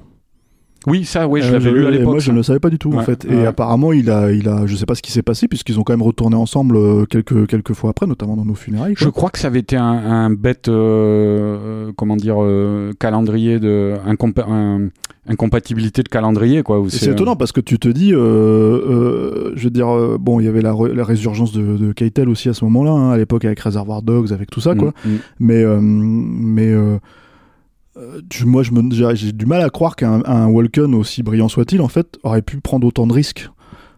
Oui, ça, oui, je l'avais lu à l'époque. Moi, je ne le savais pas du tout, en fait. Et apparemment, il a, il a, je sais pas ce qui s'est passé, puisqu'ils ont quand même retourné ensemble euh, quelques, quelques fois après, notamment dans nos funérailles. Je crois que ça avait été un, un bête, euh, comment dire, euh, calendrier de, un, incompatibilité de calendrier, quoi. C'est étonnant parce que tu te dis, je veux dire, bon, il y avait la, la résurgence de, de Keitel aussi à ce moment-là, hein, à l'époque avec Reservoir Dogs, avec tout ça, quoi. Mm, mm. Mais, mais euh, moi, j'ai du mal à croire qu'un Walken, aussi brillant soit-il, en fait, aurait pu prendre autant de risques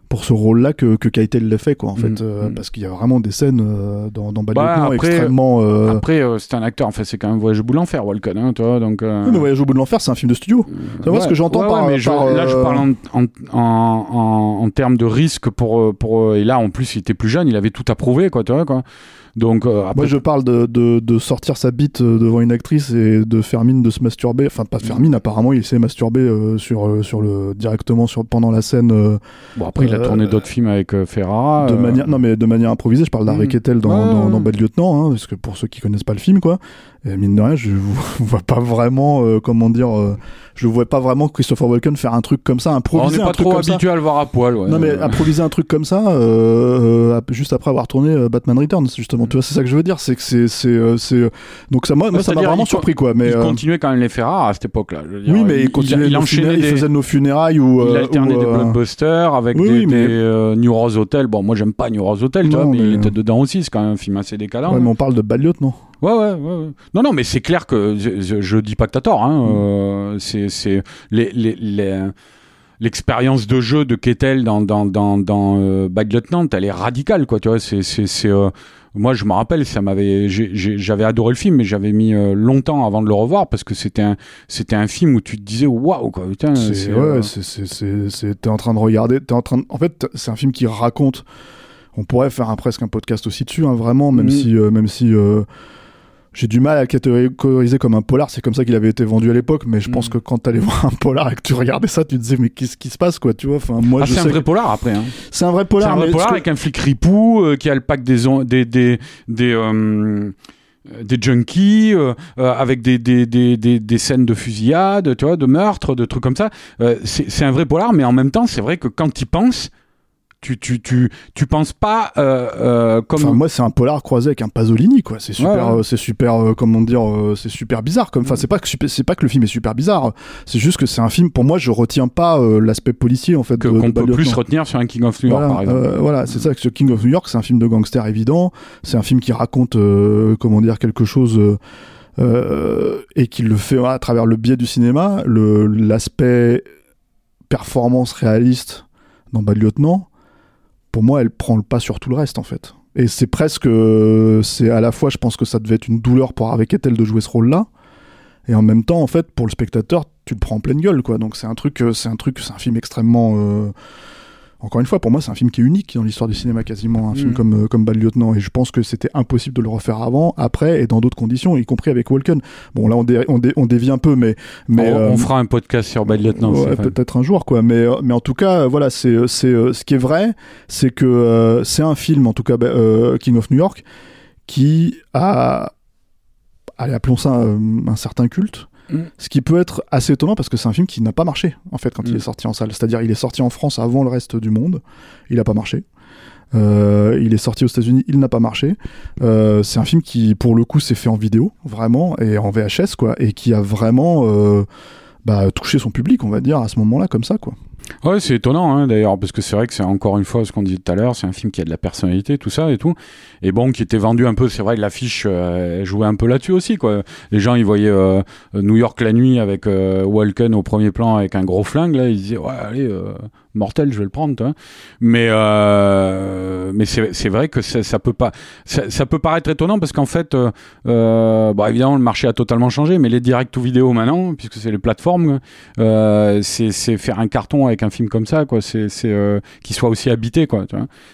pour ce rôle-là que, que Keitel l'a fait, quoi, en mm, fait, euh, mm. parce qu'il y a vraiment des scènes euh, dans, dans Bad bah, extrêmement. Après, c'est un acteur, en fait, c'est quand même Voyage au bout de l'enfer, Walken, hein, toi, donc. Oui, mais Voyage au bout de l'enfer, c'est un film de studio. C'est ouais, ce que j'entends par, mais Là, je parle en, en, en, en, termes de risque pour, pour. Et là, en plus, il était plus jeune, il avait tout approuvé, quoi, tu vois, quoi. Donc, euh, Moi, je parle de, de, de, sortir sa bite euh, devant une actrice et de faire mine de se masturber. Enfin, pas faire mine, apparemment, il s'est masturbé euh, sur, sur le, directement sur, pendant la scène. bon, après, il a tourné d'autres films avec Ferra. De manière, non, mais de manière improvisée. Je parle d'Harry mmh. Kettel dans, dans, dans, Bad Lieutenant, hein, parce que pour ceux qui connaissent pas le film, quoi. Et mine de rien, je vois pas vraiment, comment dire je vois pas vraiment Christopher Walken faire un truc comme ça, improviser on n'est pas trop habitué à le voir à poil. Ouais. Non mais improviser un truc comme ça, euh, juste après avoir tourné euh, Batman Returns, justement. Tu vois, c'est ça que je veux dire, c'est que c'est c'est euh, donc ça moi, moi ça m'a vraiment surpris quoi. Mais il continuait quand même les faire à cette époque-là. Oui, mais il continuait, il, enchaînait, il faisait nos funérailles ou il alternait des blockbusters avec des, New Rose Hotel. Bon, moi j'aime pas New Rose Hotel, tu vois, mais il était dedans aussi. C'est quand même un film assez décalant. Ouais, mais on parle de Bad non? Ouais, ouais, ouais, Non, non, mais c'est clair que je, je, dis pas que t'as tort. Hein, mm. euh, c'est, c'est les, les, les l'expérience de jeu de Kettel dans dans dans, dans euh, Bad Lieutenant, elle est radicale, quoi. Tu vois, c'est c'est c'est euh, moi je me rappelle, ça m'avait, j'avais adoré le film, mais j'avais mis euh, longtemps avant de le revoir parce que c'était un c'était un film où tu te disais waouh quoi. Putain, c'est ouais, c'est c'est t'es en train de regarder, t'es en train, de, en fait, c'est un film qui raconte. On pourrait faire un, presque un podcast aussi dessus, hein, vraiment, même mm. si même si j'ai du mal à le catégoriser comme un polar, c'est comme ça qu'il avait été vendu à l'époque, mais je pense mm. que quand t'allais voir un polar et que tu regardais ça, tu te disais mais qu'est-ce qui se passe quoi, tu vois Enfin moi ah, c'est un vrai polar après. Hein. C'est un vrai polar. C'est un vrai polar avec un flic ripou euh, qui a le pack des des des des euh, des junkies euh, avec des, des, des, des, scènes de fusillade, tu vois, de meurtre, de trucs comme ça. c'est un vrai polar, mais en même temps, c'est vrai que quand tu penses, tu tu tu tu penses pas euh, euh, comme Enfin, moi, c'est un polar croisé avec un Pasolini, quoi. C'est super, Ouais, ouais. euh, c'est super, comment dire, c'est super bizarre. Comme, enfin, c'est pas que c'est pas que le film est super bizarre. C'est juste que c'est un film. Pour moi, je retiens pas l'aspect policier en fait. que qu'on peut plus retenir sur un King of New York Voilà, par exemple. voilà, c'est ça que ce King of New York, c'est un film de gangster évident. C'est un film qui raconte, comment dire, quelque chose euh, et qui le fait à travers le biais du cinéma. Le l'aspect performance réaliste dans Bad Lieutenant, pour moi, elle prend le pas sur tout le reste en fait. Et c'est presque, c'est à la fois, je pense que ça devait être une douleur pour Harvey Keitel de jouer ce rôle-là, et en même temps, en fait, pour le spectateur, tu le prends en pleine gueule, quoi. Donc c'est un truc, euh, c'est un truc, c'est un film extrêmement. euh, encore une fois, pour moi, c'est un film qui est unique dans l'histoire du cinéma, quasiment un film Mm. comme euh, comme Bad Lieutenant. Et je pense que c'était impossible de le refaire avant, après et dans d'autres conditions, y compris avec Walken. Bon, là, on, dé- on, dé- on dévie un peu, mais mais on, euh, on fera un podcast sur Bad Lieutenant. Ouais, peut-être un jour quoi mais euh, mais en tout cas voilà c'est c'est ce qui est vrai c'est que euh, c'est un film en tout cas bah, euh, King of New York qui a allez appelons ça euh, un certain culte Mm. ce qui peut être assez étonnant parce que c'est un film qui n'a pas marché en fait quand il Mm. est sorti en salle c'est-à-dire il est sorti en France avant le reste du monde il n'a pas marché Euh, il est sorti aux États-Unis, il n'a pas marché. Euh, c'est un film qui, pour le coup, s'est fait en vidéo, vraiment, et en VHS, quoi, et qui a vraiment euh, bah, touché son public, on va dire, à ce moment-là, comme ça, quoi. Ouais, c'est étonnant hein, d'ailleurs, parce que c'est vrai que c'est encore une fois ce qu'on disait tout à l'heure, c'est un film qui a de la personnalité, tout ça et tout, et bon, qui était vendu un peu, c'est vrai que l'affiche euh, jouait un peu là-dessus aussi, quoi. Les gens, ils voyaient euh, New York la nuit avec euh, Walken au premier plan avec un gros flingue, là, ils disaient, ouais, allez, euh, mortel, je vais le prendre, toi. Mais, euh, mais c'est vrai que ça, peut pas, ça, peut paraître étonnant parce qu'en fait, euh, bon, évidemment, le marché a totalement changé, mais les direct to vidéo maintenant, puisque c'est les plateformes, euh, c'est faire un carton avec un film comme ça, quoi. C'est euh, qui soit aussi habité, quoi.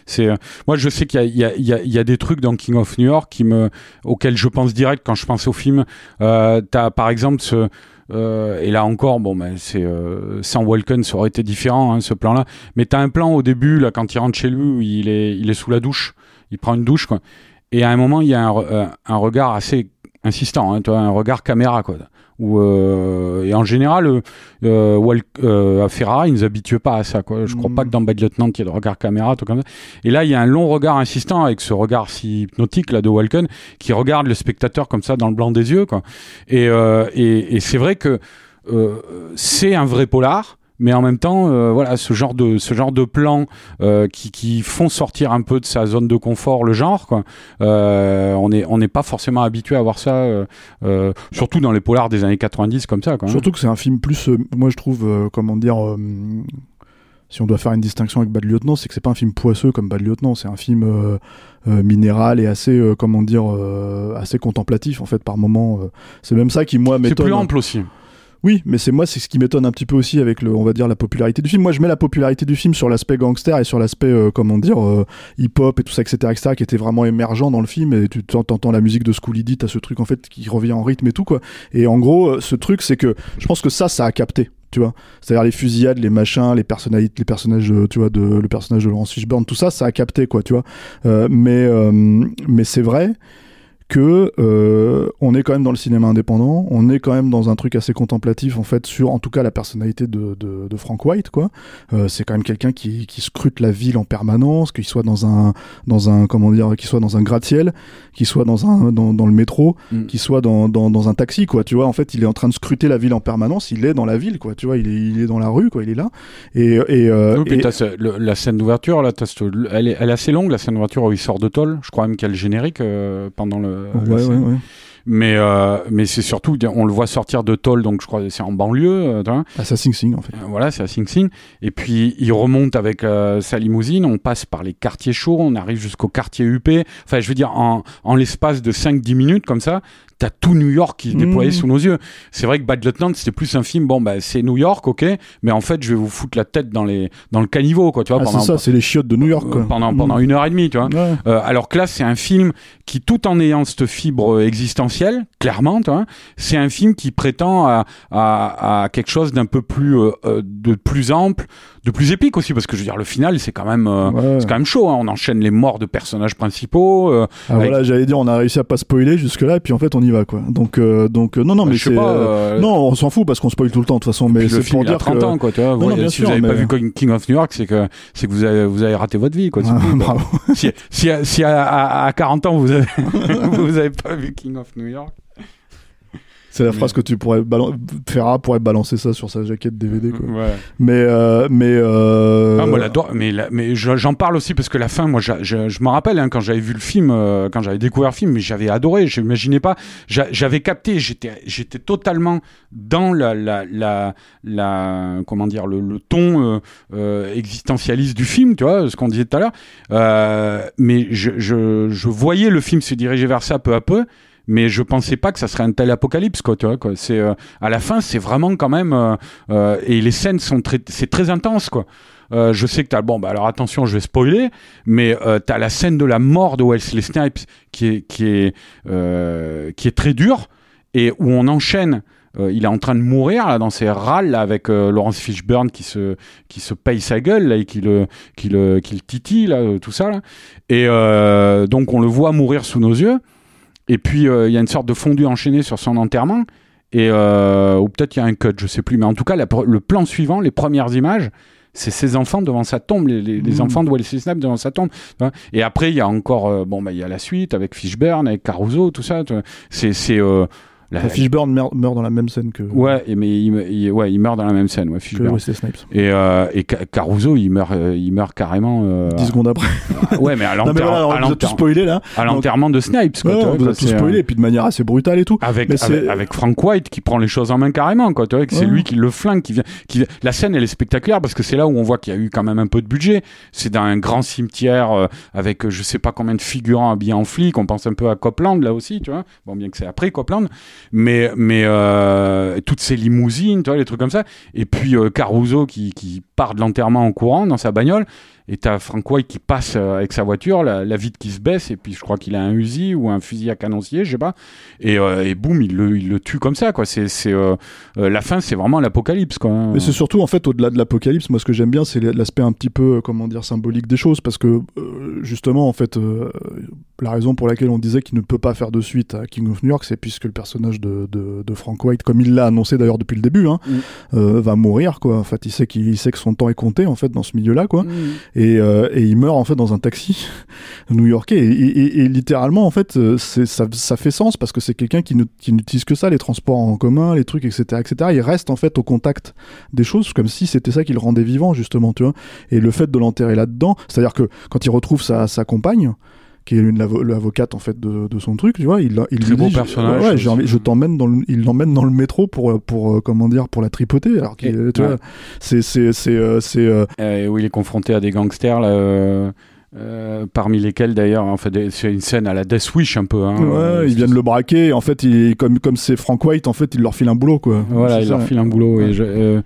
C'est euh, moi, je sais qu'il y y, y, y a des trucs dans King of New York qui me auxquels je pense direct quand je pense au film. T'as par exemple ce euh, et là encore, bon, ben c'est euh, sans Walken, ça aurait été différent, hein, ce plan-là. Mais t'as un plan au début, là, quand il rentre chez lui, il est, il est sous la douche, il prend une douche, quoi. Et à un moment, il y a un, euh, un regard assez insistant, hein, un regard caméra, quoi. Où, euh, et en général, euh, euh, Wal- euh, à Ferrara, ils nous pas à ça, quoi. Je crois Mm. pas que dans Bad Lieutenant, il y ait de regard caméra, tout comme ça. Et là, il y a un long regard insistant avec ce regard si hypnotique, là, de Walken, qui regarde le spectateur comme ça dans le blanc des yeux, quoi. Et, euh, et, et c'est vrai que euh, c'est un vrai polar. Mais en même temps, euh, voilà, ce genre de ce genre de plans euh, qui, qui font sortir un peu de sa zone de confort le genre, quoi. Euh, on est on n'est pas forcément habitué à voir ça, surtout dans les polars des années 90 comme ça, quoi. hein. Surtout que c'est un film plus, moi je trouve, comment dire, si on doit faire une distinction avec Bad Lieutenant, c'est que c'est pas un film poisseux comme Bad Lieutenant, c'est un film euh, euh, minéral et assez, euh, comment dire, assez contemplatif en fait par moment. c'est même ça qui moi c'est m'étonne. plus ample aussi. Oui, mais c'est moi, c'est ce qui m'étonne un petit peu aussi avec le, on va dire la popularité du film. Moi, je mets la popularité du film sur l'aspect gangster et sur l'aspect, euh, comment dire, euh, hip-hop et tout ça, etc., etc., qui était vraiment émergent dans le film. Et tu t'en- t'entends la musique de Schooly D, t'as ce truc en fait qui revient en rythme et tout quoi. Et en gros, euh, ce truc, c'est que je pense que ça, ça a capté. Tu vois, c'est-à-dire les fusillades, les machins, les personnalités, les personnages, tu vois, de le personnage de Laurence Fishburne, tout ça, ça a capté quoi, tu vois. Mais mais c'est vrai que euh, on est quand même dans le cinéma indépendant, on est quand même dans un truc assez contemplatif en fait sur en tout cas la personnalité de, de, de Frank White quoi. Euh, c'est quand même quelqu'un qui, qui scrute la ville en permanence, qu'il soit dans un dans un comment dire, qu'il soit dans un gratte-ciel, qu'il soit dans un dans, dans le métro, Mm. qu'il soit dans, dans, dans un taxi quoi. Tu vois en fait il est en train de scruter la ville en permanence, il est dans la ville quoi. Tu vois il est il est dans la rue quoi, il est là et et, euh, Oui, puis et- le- la scène d'ouverture, là, ce- elle, est, elle est assez longue, la scène d'ouverture où il sort de tôle. Je crois même qu'il y a le générique euh, pendant le. Ouais, ouais. Mais, euh, mais c'est surtout, on le voit sortir de tôle, donc je crois que c'est en banlieue. euh. Ah, ça Sing Sing en fait. Euh, Voilà, c'est à Sing Sing. Et puis, il remonte avec sa limousine, on passe par les quartiers chauds, on arrive jusqu'au quartier UP. Enfin, je veux dire, en, en l'espace de 5-10 minutes, comme ça, t'as tout New York qui se déployait Mhm. sous nos yeux. C'est vrai que Bad Lieutenant, c'était plus un film, bon, bah, c'est New York, ok, mais en fait, je vais vous foutre la tête dans, les, dans le caniveau, quoi, tu vois, Ah, c'est ça, c'est les chiottes de New York quoi. euh, pendant, pendant Mm. une heure et demie, tu vois. Ouais. Euh, alors que là, c'est un film qui, tout en ayant cette fibre euh, existentielle, clairement, tu vois, c'est un film qui prétend à, à, à quelque chose d'un peu plus, euh, de plus ample, de plus épique aussi parce que je veux dire le final c'est quand même euh, Ouais. c'est quand même chaud hein. on enchaîne les morts de personnages principaux euh, Ah, avec- voilà, j'allais dire, on a réussi à pas spoiler jusque-là, et puis en fait, on y va, quoi. Donc, euh, donc euh, non, non, mais je sais pas euh, euh, non, on s'en fout parce qu'on spoil tout le temps, de toute façon, mais c'est pour dire 30 que. ans quoi tu vois Non, non, bien si sûr, vous avez pas vu King of New York c'est que c'est que vous avez vous avez raté votre vie quoi, Ah, bravo. si, si, si à, à- à 40 ans vous avez vous avez pas vu King of New York C'est la phrase que tu pourrais. Ferra pourrait balancer ça sur sa jaquette DVD, quoi. ouais. Mais, euh, mais. Euh... Ah, moi, l'adore, mais, la- mais je- j'en parle aussi parce que la fin, moi, je, me rappelle hein, quand j'avais vu le film, euh, quand j'avais découvert le film, mais j'avais adoré. Je m'imaginais pas, j'a- j'avais capté, j'étais, j'étais totalement dans la, la, la, la- comment dire, le, le ton euh, euh, existentialiste du film, tu vois, ce qu'on disait tout à l'heure. Euh, mais je, je, je voyais le film se diriger vers ça peu à peu. Mais je pensais pas que ça serait un tel apocalypse, quoi. Tu vois, quoi. C'est euh, à la fin, c'est vraiment quand même euh, euh, et les scènes sont très, c'est très intense, quoi. Je sais que t'as bon bah alors attention je vais spoiler mais t'as la scène de la mort de Wesley Snipes qui est qui est qui est très dure et où on enchaîne il est en train de mourir là dans ses râles là, avec Laurence Fishburne qui se qui se paye sa gueule là, et qui le qui le qui le titille là tout ça là et donc on le voit mourir sous nos yeux et puis euh, il y a une sorte de fondu enchaîné sur son enterrement et euh, ou peut-être il y a un cut je sais plus mais en tout cas la- le plan suivant les premières images c'est ses enfants devant sa tombe, les, les- les Mhm. enfants de Wesley Snipes devant sa tombe. Et après, il y a encore, euh, bon, bah, il y a la suite avec Fishburne, avec Caruso, tout ça. c'est, euh, la- Fishburne meurt, meurt dans la même scène que. ouais, mais il, il- ouais, il meurt dans la même scène, ouais, Fishburne. Snipes. Et, euh, et Ca- Caruso, il meurt, euh, il meurt carrément. euh, 10 secondes après. ouais, mais à l'enterrement, voilà, tout spoilé là. à l'enterrement de Snipes. Quoi, Ouais, vois, vous a quoi, tout euh, spoilé, et puis de manière assez brutale et tout. avec, Frank White qui prend les choses en main carrément quoi tu vois que c'est lui qui le flingue qui vient qui la scène elle est spectaculaire parce que c'est là où on voit qu'il y a eu quand même un peu de budget c'est dans un grand cimetière euh, avec euh, je sais pas combien de figurants habillés en flic on pense un peu à Copland là aussi tu vois bon bien que c'est après Copland mais mais euh, toutes ces limousines tu vois les trucs comme ça. Et puis euh, Caruso qui, qui part de l'enterrement en courant dans sa bagnole et t'as Frank White qui passe euh, avec sa voiture, la, la vitre qui se baisse, et puis je crois qu'il a un Uzi ou un fusil à canoncier, je sais pas. Et, euh, et boum, il le, il le tue comme ça, quoi. C'est, euh, euh, la fin, c'est vraiment l'apocalypse, quoi. Mais c'est surtout en fait au-delà de l'apocalypse, moi ce que j'aime bien c'est l'aspect un petit peu comment dire symbolique des choses parce que justement en fait la raison pour laquelle on disait qu'il ne peut pas faire de suite à King of New York c'est puisque le personnage de, de, de Frank White comme il l'a annoncé d'ailleurs depuis le début hein, Mm. va mourir quoi. En fait il sait qu'il il sait que son temps est compté en fait dans ce milieu là quoi. Mm. et, euh, et il meurt en fait dans un taxi new-yorkais. Et, et- et- et littéralement en fait euh, ça, ça fait sens parce que c'est quelqu'un qui n'utilise que ça les transports en commun les trucs etc etc il reste en fait au contact des choses comme si c'était ça qui le rendait vivant justement tu vois. Et le fait de l'enterrer là-dedans c'est à dire que quand il retrouve sa, sa compagne qui est une l'avo- l'avocate en fait de, de son truc tu vois il, il Très lui beau dit, personnage ouais, envie- je t'emmène dans le, il l'emmène dans le métro pour pour euh, comment dire pour la tripoter alors qu'il Et- tu ouais. vois c'est c'est c'est euh, c'est euh, Euh, où il est confronté à des gangsters, là, euh, euh, parmi lesquels d'ailleurs, en fait, c'est une scène à la Death Wish un peu. Hein, Ouais, Euh, ils viennent le braquer. et En fait, il, comme comme c'est Frank White, en fait, il leur file un boulot, quoi. Voilà, il ça. leur file un boulot. Ouais. Et je, euh,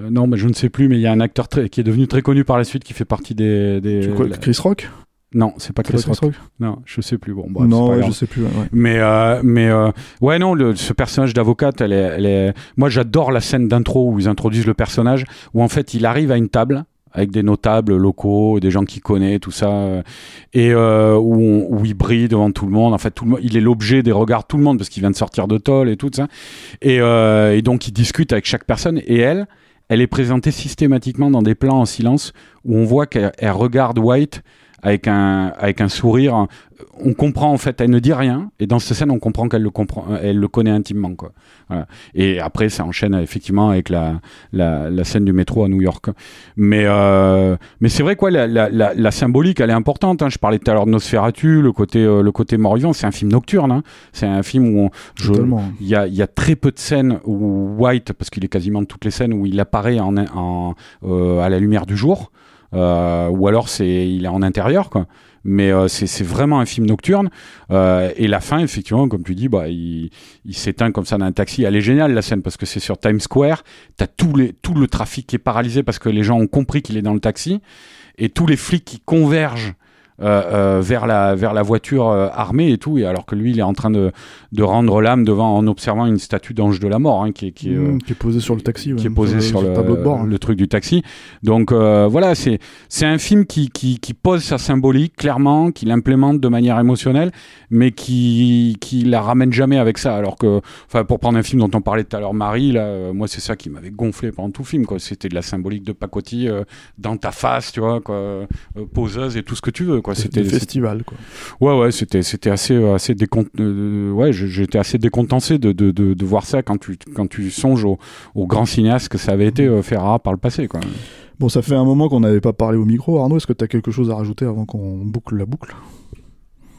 euh, non, mais je ne sais plus, mais il y a un acteur très, qui est devenu très connu par la suite, qui fait partie des. des Tu- quoi, la- Chris Rock? Non, c'est pas Chris Rock. Non, je sais plus. Bon, bref, Non, pas ouais, je sais plus. ouais. Mais euh, mais euh, ouais non le, ce personnage d'avocate elle est, elle est moi j'adore la scène d'intro où ils introduisent le personnage où en fait il arrive à une table avec des notables locaux des gens qu'il connaît tout ça euh, et euh, où, on- où il brille devant tout le monde en fait tout le monde il est l'objet des regards de tout le monde parce qu'il vient de sortir de tôle et tout ça et, euh, et donc il discute avec chaque personne et elle elle est présentée systématiquement dans des plans en silence où on voit qu'elle elle regarde White avec un avec un sourire on comprend en fait, elle ne dit rien, et dans cette scène, on comprend qu'elle le comprend, elle le connaît intimement, quoi. Voilà. Et après, ça enchaîne effectivement avec la, la, la scène du métro à New York. Mais euh, mais c'est vrai quoi, la, la, symbolique, elle est importante. Hein. Je parlais tout à l'heure de Nosferatu, le côté euh, le côté mort-vivant. C'est un film nocturne. Hein. C'est un film où il y a, il y a très peu de scènes où White, parce qu'il est quasiment toutes les scènes où il apparaît en, en, euh, à la lumière du jour, euh, ou alors c'est il est en intérieur, quoi. Mais euh, c'est vraiment un film nocturne. Euh, et la fin, effectivement, comme tu dis, bah, il, il s'éteint comme ça dans un taxi. Elle est géniale la scène parce que c'est sur Times Square. T'as tout, les, tout le trafic qui est paralysé parce que les gens ont compris qu'il est dans le taxi et tous les flics qui convergent vers la vers la voiture armée et tout, et alors que lui, il est en train de de rendre l'âme devant en observant une statue d'ange de la mort hein, qui est qui est, mmh, qui est posée sur le taxi, qui est posée sur, le, tableau de bord, hein. le truc du taxi. Donc voilà, c'est c'est un film qui, qui qui pose sa symbolique clairement, qui l'implémente de manière émotionnelle, mais qui qui la ramène jamais avec ça. Alors que, enfin, pour prendre un film dont on parlait tout à l'heure, Marie, là, moi c'est ça qui m'avait gonflé pendant tout le film, quoi. C'était de la symbolique de pacotille dans ta face, tu vois, quoi, poseuse et tout ce que tu veux, quoi. C'était festival, quoi. Ouais, ouais, c'était c'était assez assez décont... ouais, j'étais assez décontenancé de, de, de, de, voir ça quand tu quand tu songes au, au grand cinéaste que ça avait été euh, Ferrara par le passé, quoi. Bon, ça fait un moment qu'on n'avait pas parlé au micro. Arnaud, est-ce que tu as quelque chose à rajouter avant qu'on boucle la boucle?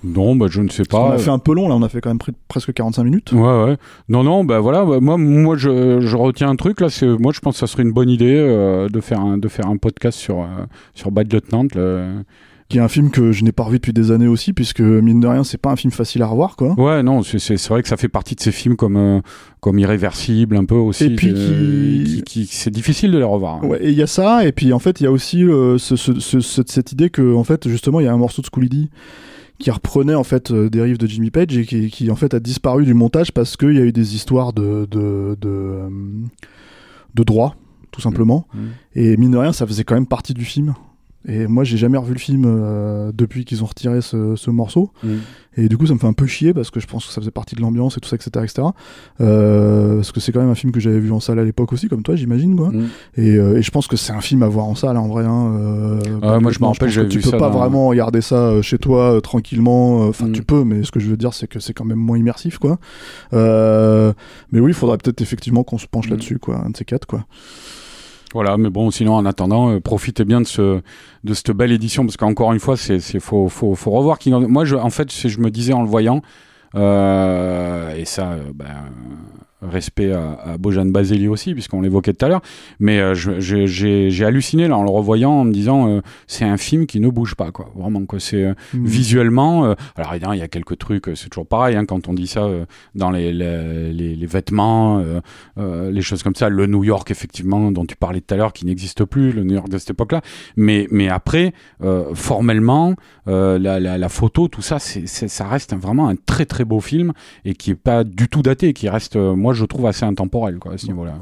Non, bah, je ne sais pas. On a fait un peu long là, on a fait quand même presque 45 minutes. Ouais, ouais. Non, non, bah voilà. Bah, moi, moi, je, je, retiens un truc là. C'est, moi, je pense que ça serait une bonne idée euh, de faire un, de faire un podcast sur euh, sur Bad Lieutenant. Là qui est un film que je n'ai pas revu depuis des années aussi, puisque mine de rien, c'est pas un film facile à revoir, quoi. Ouais, non, c'est vrai que ça fait partie de ces films comme euh, comme irréversible, un peu aussi. Et puis qui, qui, c'est difficile de les revoir. Hein. Ouais, et il y a ça, et puis en fait, il y a aussi ce, ce, ce, cette idée que, en fait, justement, il y a un morceau de Scoolidee qui reprenait en fait euh, des rives de Jimmy Page et qui, qui, en fait a disparu du montage parce qu'il y a eu des histoires de de, de, euh, de droit tout simplement. Mmh. et mine de rien ça faisait quand même partie du film et moi, j'ai jamais revu le film euh, depuis qu'ils ont retiré ce, ce morceau. Mm. Et du coup, ça me fait un peu chier parce que je pense que ça faisait partie de l'ambiance et tout ça, etc. etc. Euh, parce que c'est quand même un film que j'avais vu en salle à l'époque aussi, comme toi, j'imagine. Quoi. Mm. Et, euh, et, je pense que c'est un film à voir en salle, en vrai. Hein, euh, moi, je me rappelle, Tu peux pas vraiment regarder ça chez toi tranquillement. Enfin, mm. tu peux, mais ce que je veux dire, c'est que c'est quand même moins immersif, quoi. mais oui, il faudrait peut-être effectivement qu'on se penche là-dessus, quoi. Un de ces quatre, quoi. Voilà, mais bon, sinon en attendant, euh, profitez bien de ce de cette belle édition parce qu'encore une fois, c'est c'est faut faut faut revoir qui. Moi, je en fait, je me disais en le voyant euh, et ça, euh, ben respect à, à Bojan Baseli aussi, puisqu'on l'évoquait tout à l'heure. Mais euh, j'ai halluciné là en le revoyant en me disant euh, c'est un film qui ne bouge pas, quoi. Vraiment, quoi. C'est euh, mmh. visuellement. alors il y a quelques trucs, c'est toujours pareil hein, quand on dit ça dans les, les, les, vêtements, les choses comme ça. Le New York, effectivement, dont tu parlais tout à l'heure, qui n'existe plus, le New York de cette époque-là. Mais, mais après, formellement, la, la, la, photo, tout ça, c'est ça reste vraiment un très très beau film et qui est pas du tout daté, qui reste, moi je trouve assez intemporel quoi, à ce niveau-là.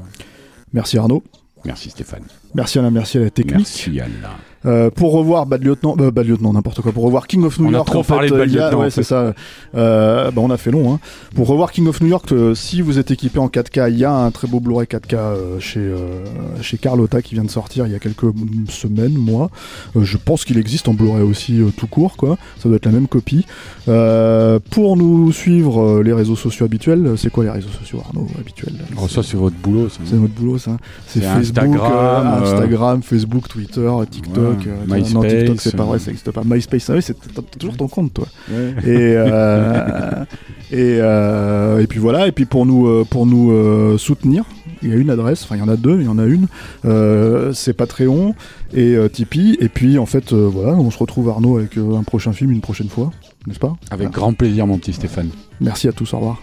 Merci Arnaud. Merci Stéphane. Merci Alain, merci à la technique. Merci Alain. Euh, pour revoir Bad Lieutenant, euh, Bad Lieutenant, n'importe quoi, pour revoir King of New on York. On a trop parlé de Bad Lieutenant. Ouais, c'est ça. Euh, bah, on a fait long. Hein. Pour revoir King of New York, euh, si vous êtes équipé en 4K, il y a un très beau Blu-ray 4K euh, chez euh, chez Carlotta qui vient de sortir il y a quelques semaines, mois. je pense qu'il existe en Blu-ray aussi tout court, quoi. Ça doit être la même copie. pour nous suivre les réseaux sociaux habituels, c'est quoi les réseaux sociaux, Arnaud, habituels? Oh, Ça, c'est votre boulot. C'est votre boulot, ça. C'est Facebook, Instagram, Instagram, Facebook, Twitter, TikTok, MySpace. TikTok, c'est pas vrai, ça n'existe pas. MySpace, ah c'est toujours ton compte, toi. Et, euh, et, euh, et puis voilà, et puis pour nous, euh, pour nous soutenir, il y a une adresse, enfin il y en a deux, il y en a une, c'est Patreon et Tipeee, et puis en fait, voilà, on se retrouve Arnaud avec un prochain film une prochaine fois, n'est-ce pas? Avec grand plaisir, mon petit Stéphane. Merci à tous, au revoir.